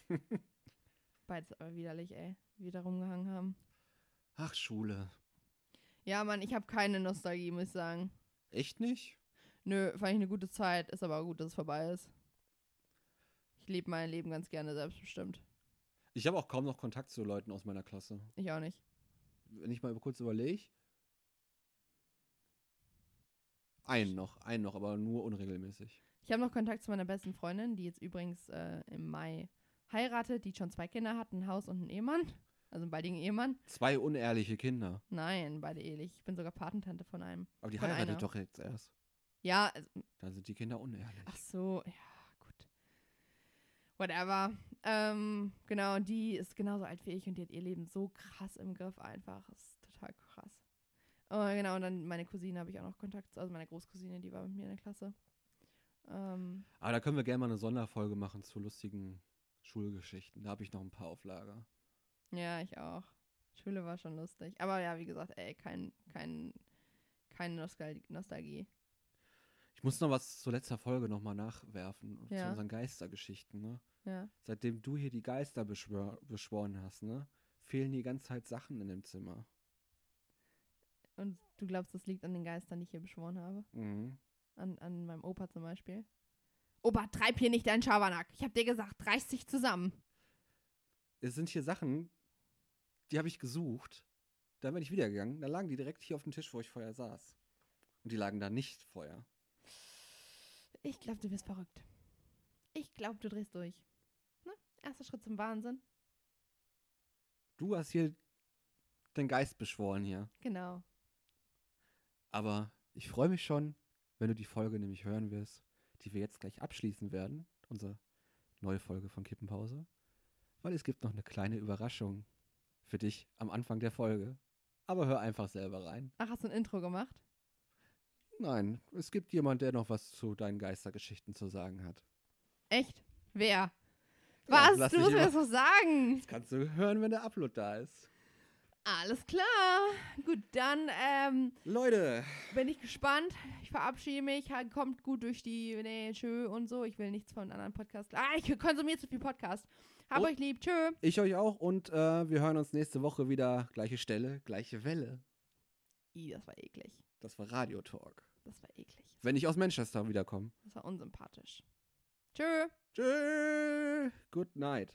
Beides aber widerlich, ey, wie wir da rumgehangen haben. Ach, Schule. Ja, Mann, ich habe keine Nostalgie, muss ich sagen. Echt nicht? Nö, fand ich eine gute Zeit. Ist aber auch gut, dass es vorbei ist. Ich lebe mein Leben ganz gerne selbstbestimmt. Ich habe auch kaum noch Kontakt zu Leuten aus meiner Klasse. Ich auch nicht. Wenn ich mal kurz überlege. Einen noch, einen noch, aber nur unregelmäßig. Ich habe noch Kontakt zu meiner besten Freundin, die jetzt übrigens äh, im Mai heiratet, die schon zwei Kinder hat, ein Haus und einen Ehemann. Also einen baldigen Ehemann. Zwei unehrliche Kinder. Nein, beide ehelich. Ich bin sogar Patentante von einem. Aber die Von heiratet einer. doch jetzt erst. Ja, also, Dann sind die Kinder unehrlich. ach so, ja, gut. Whatever. Ähm, genau, die ist genauso alt wie ich und die hat ihr Leben so krass im Griff einfach. Das ist total krass. Oh, genau, und dann meine Cousine habe ich auch noch Kontakt zu, also meine Großcousine, die war mit mir in der Klasse. Ähm, Aber da können wir gerne mal eine Sonderfolge machen zu lustigen Schulgeschichten. Da habe ich noch ein paar auf Lager. Ja, ich auch. Schule war schon lustig. Aber ja, wie gesagt, ey, kein, kein, keine Nostal Nostalgie. Ich muss noch was zur letzter Folge nochmal nachwerfen. Zu Ja. unseren Geistergeschichten, ne? Ja. Seitdem du hier die Geister beschwör beschworen hast, ne? Fehlen die ganze Zeit Sachen in dem Zimmer. Und du glaubst, das liegt an den Geistern, die ich hier beschworen habe? Mhm. An, an meinem Opa zum Beispiel? Opa, treib hier nicht deinen Schabernack. Ich hab dir gesagt, reiß dich zusammen. Es sind hier Sachen, die habe ich gesucht. Dann bin ich wieder gegangen. Da lagen die direkt hier auf dem Tisch, wo ich vorher saß. Und die lagen da nicht vorher. Ich glaube, du wirst verrückt. Ich glaube, du drehst durch. Ne? Erster Schritt zum Wahnsinn. Du hast hier den Geist beschworen hier. Genau. Aber ich freue mich schon, wenn du die Folge nämlich hören wirst, die wir jetzt gleich abschließen werden. Unsere neue Folge von Kippenpause. Weil es gibt noch eine kleine Überraschung für dich am Anfang der Folge. Aber hör einfach selber rein. Ach, hast du ein Intro gemacht? Nein, es gibt jemand, der noch was zu deinen Geistergeschichten zu sagen hat. Echt? Wer? Ja, Was? lass du musst mir das doch sagen. Das kannst du hören, wenn der Upload da ist. Alles klar. Gut, dann ähm, Leute, bin ich gespannt. Ich verabschiede mich. Kommt gut durch die nee, Tschö und so. Ich will nichts von anderen Podcasts. Ah, ich konsumiere zu viel Podcast. Hab Oh. euch lieb. Tschö. ich euch auch und äh, wir hören uns nächste Woche wieder. Gleiche Stelle, gleiche Welle. Ih, das war eklig. Das war Radio Talk. Das war eklig. Wenn ich aus Manchester wiederkomme. Das war unsympathisch. Tschö. Tschüss. Good night.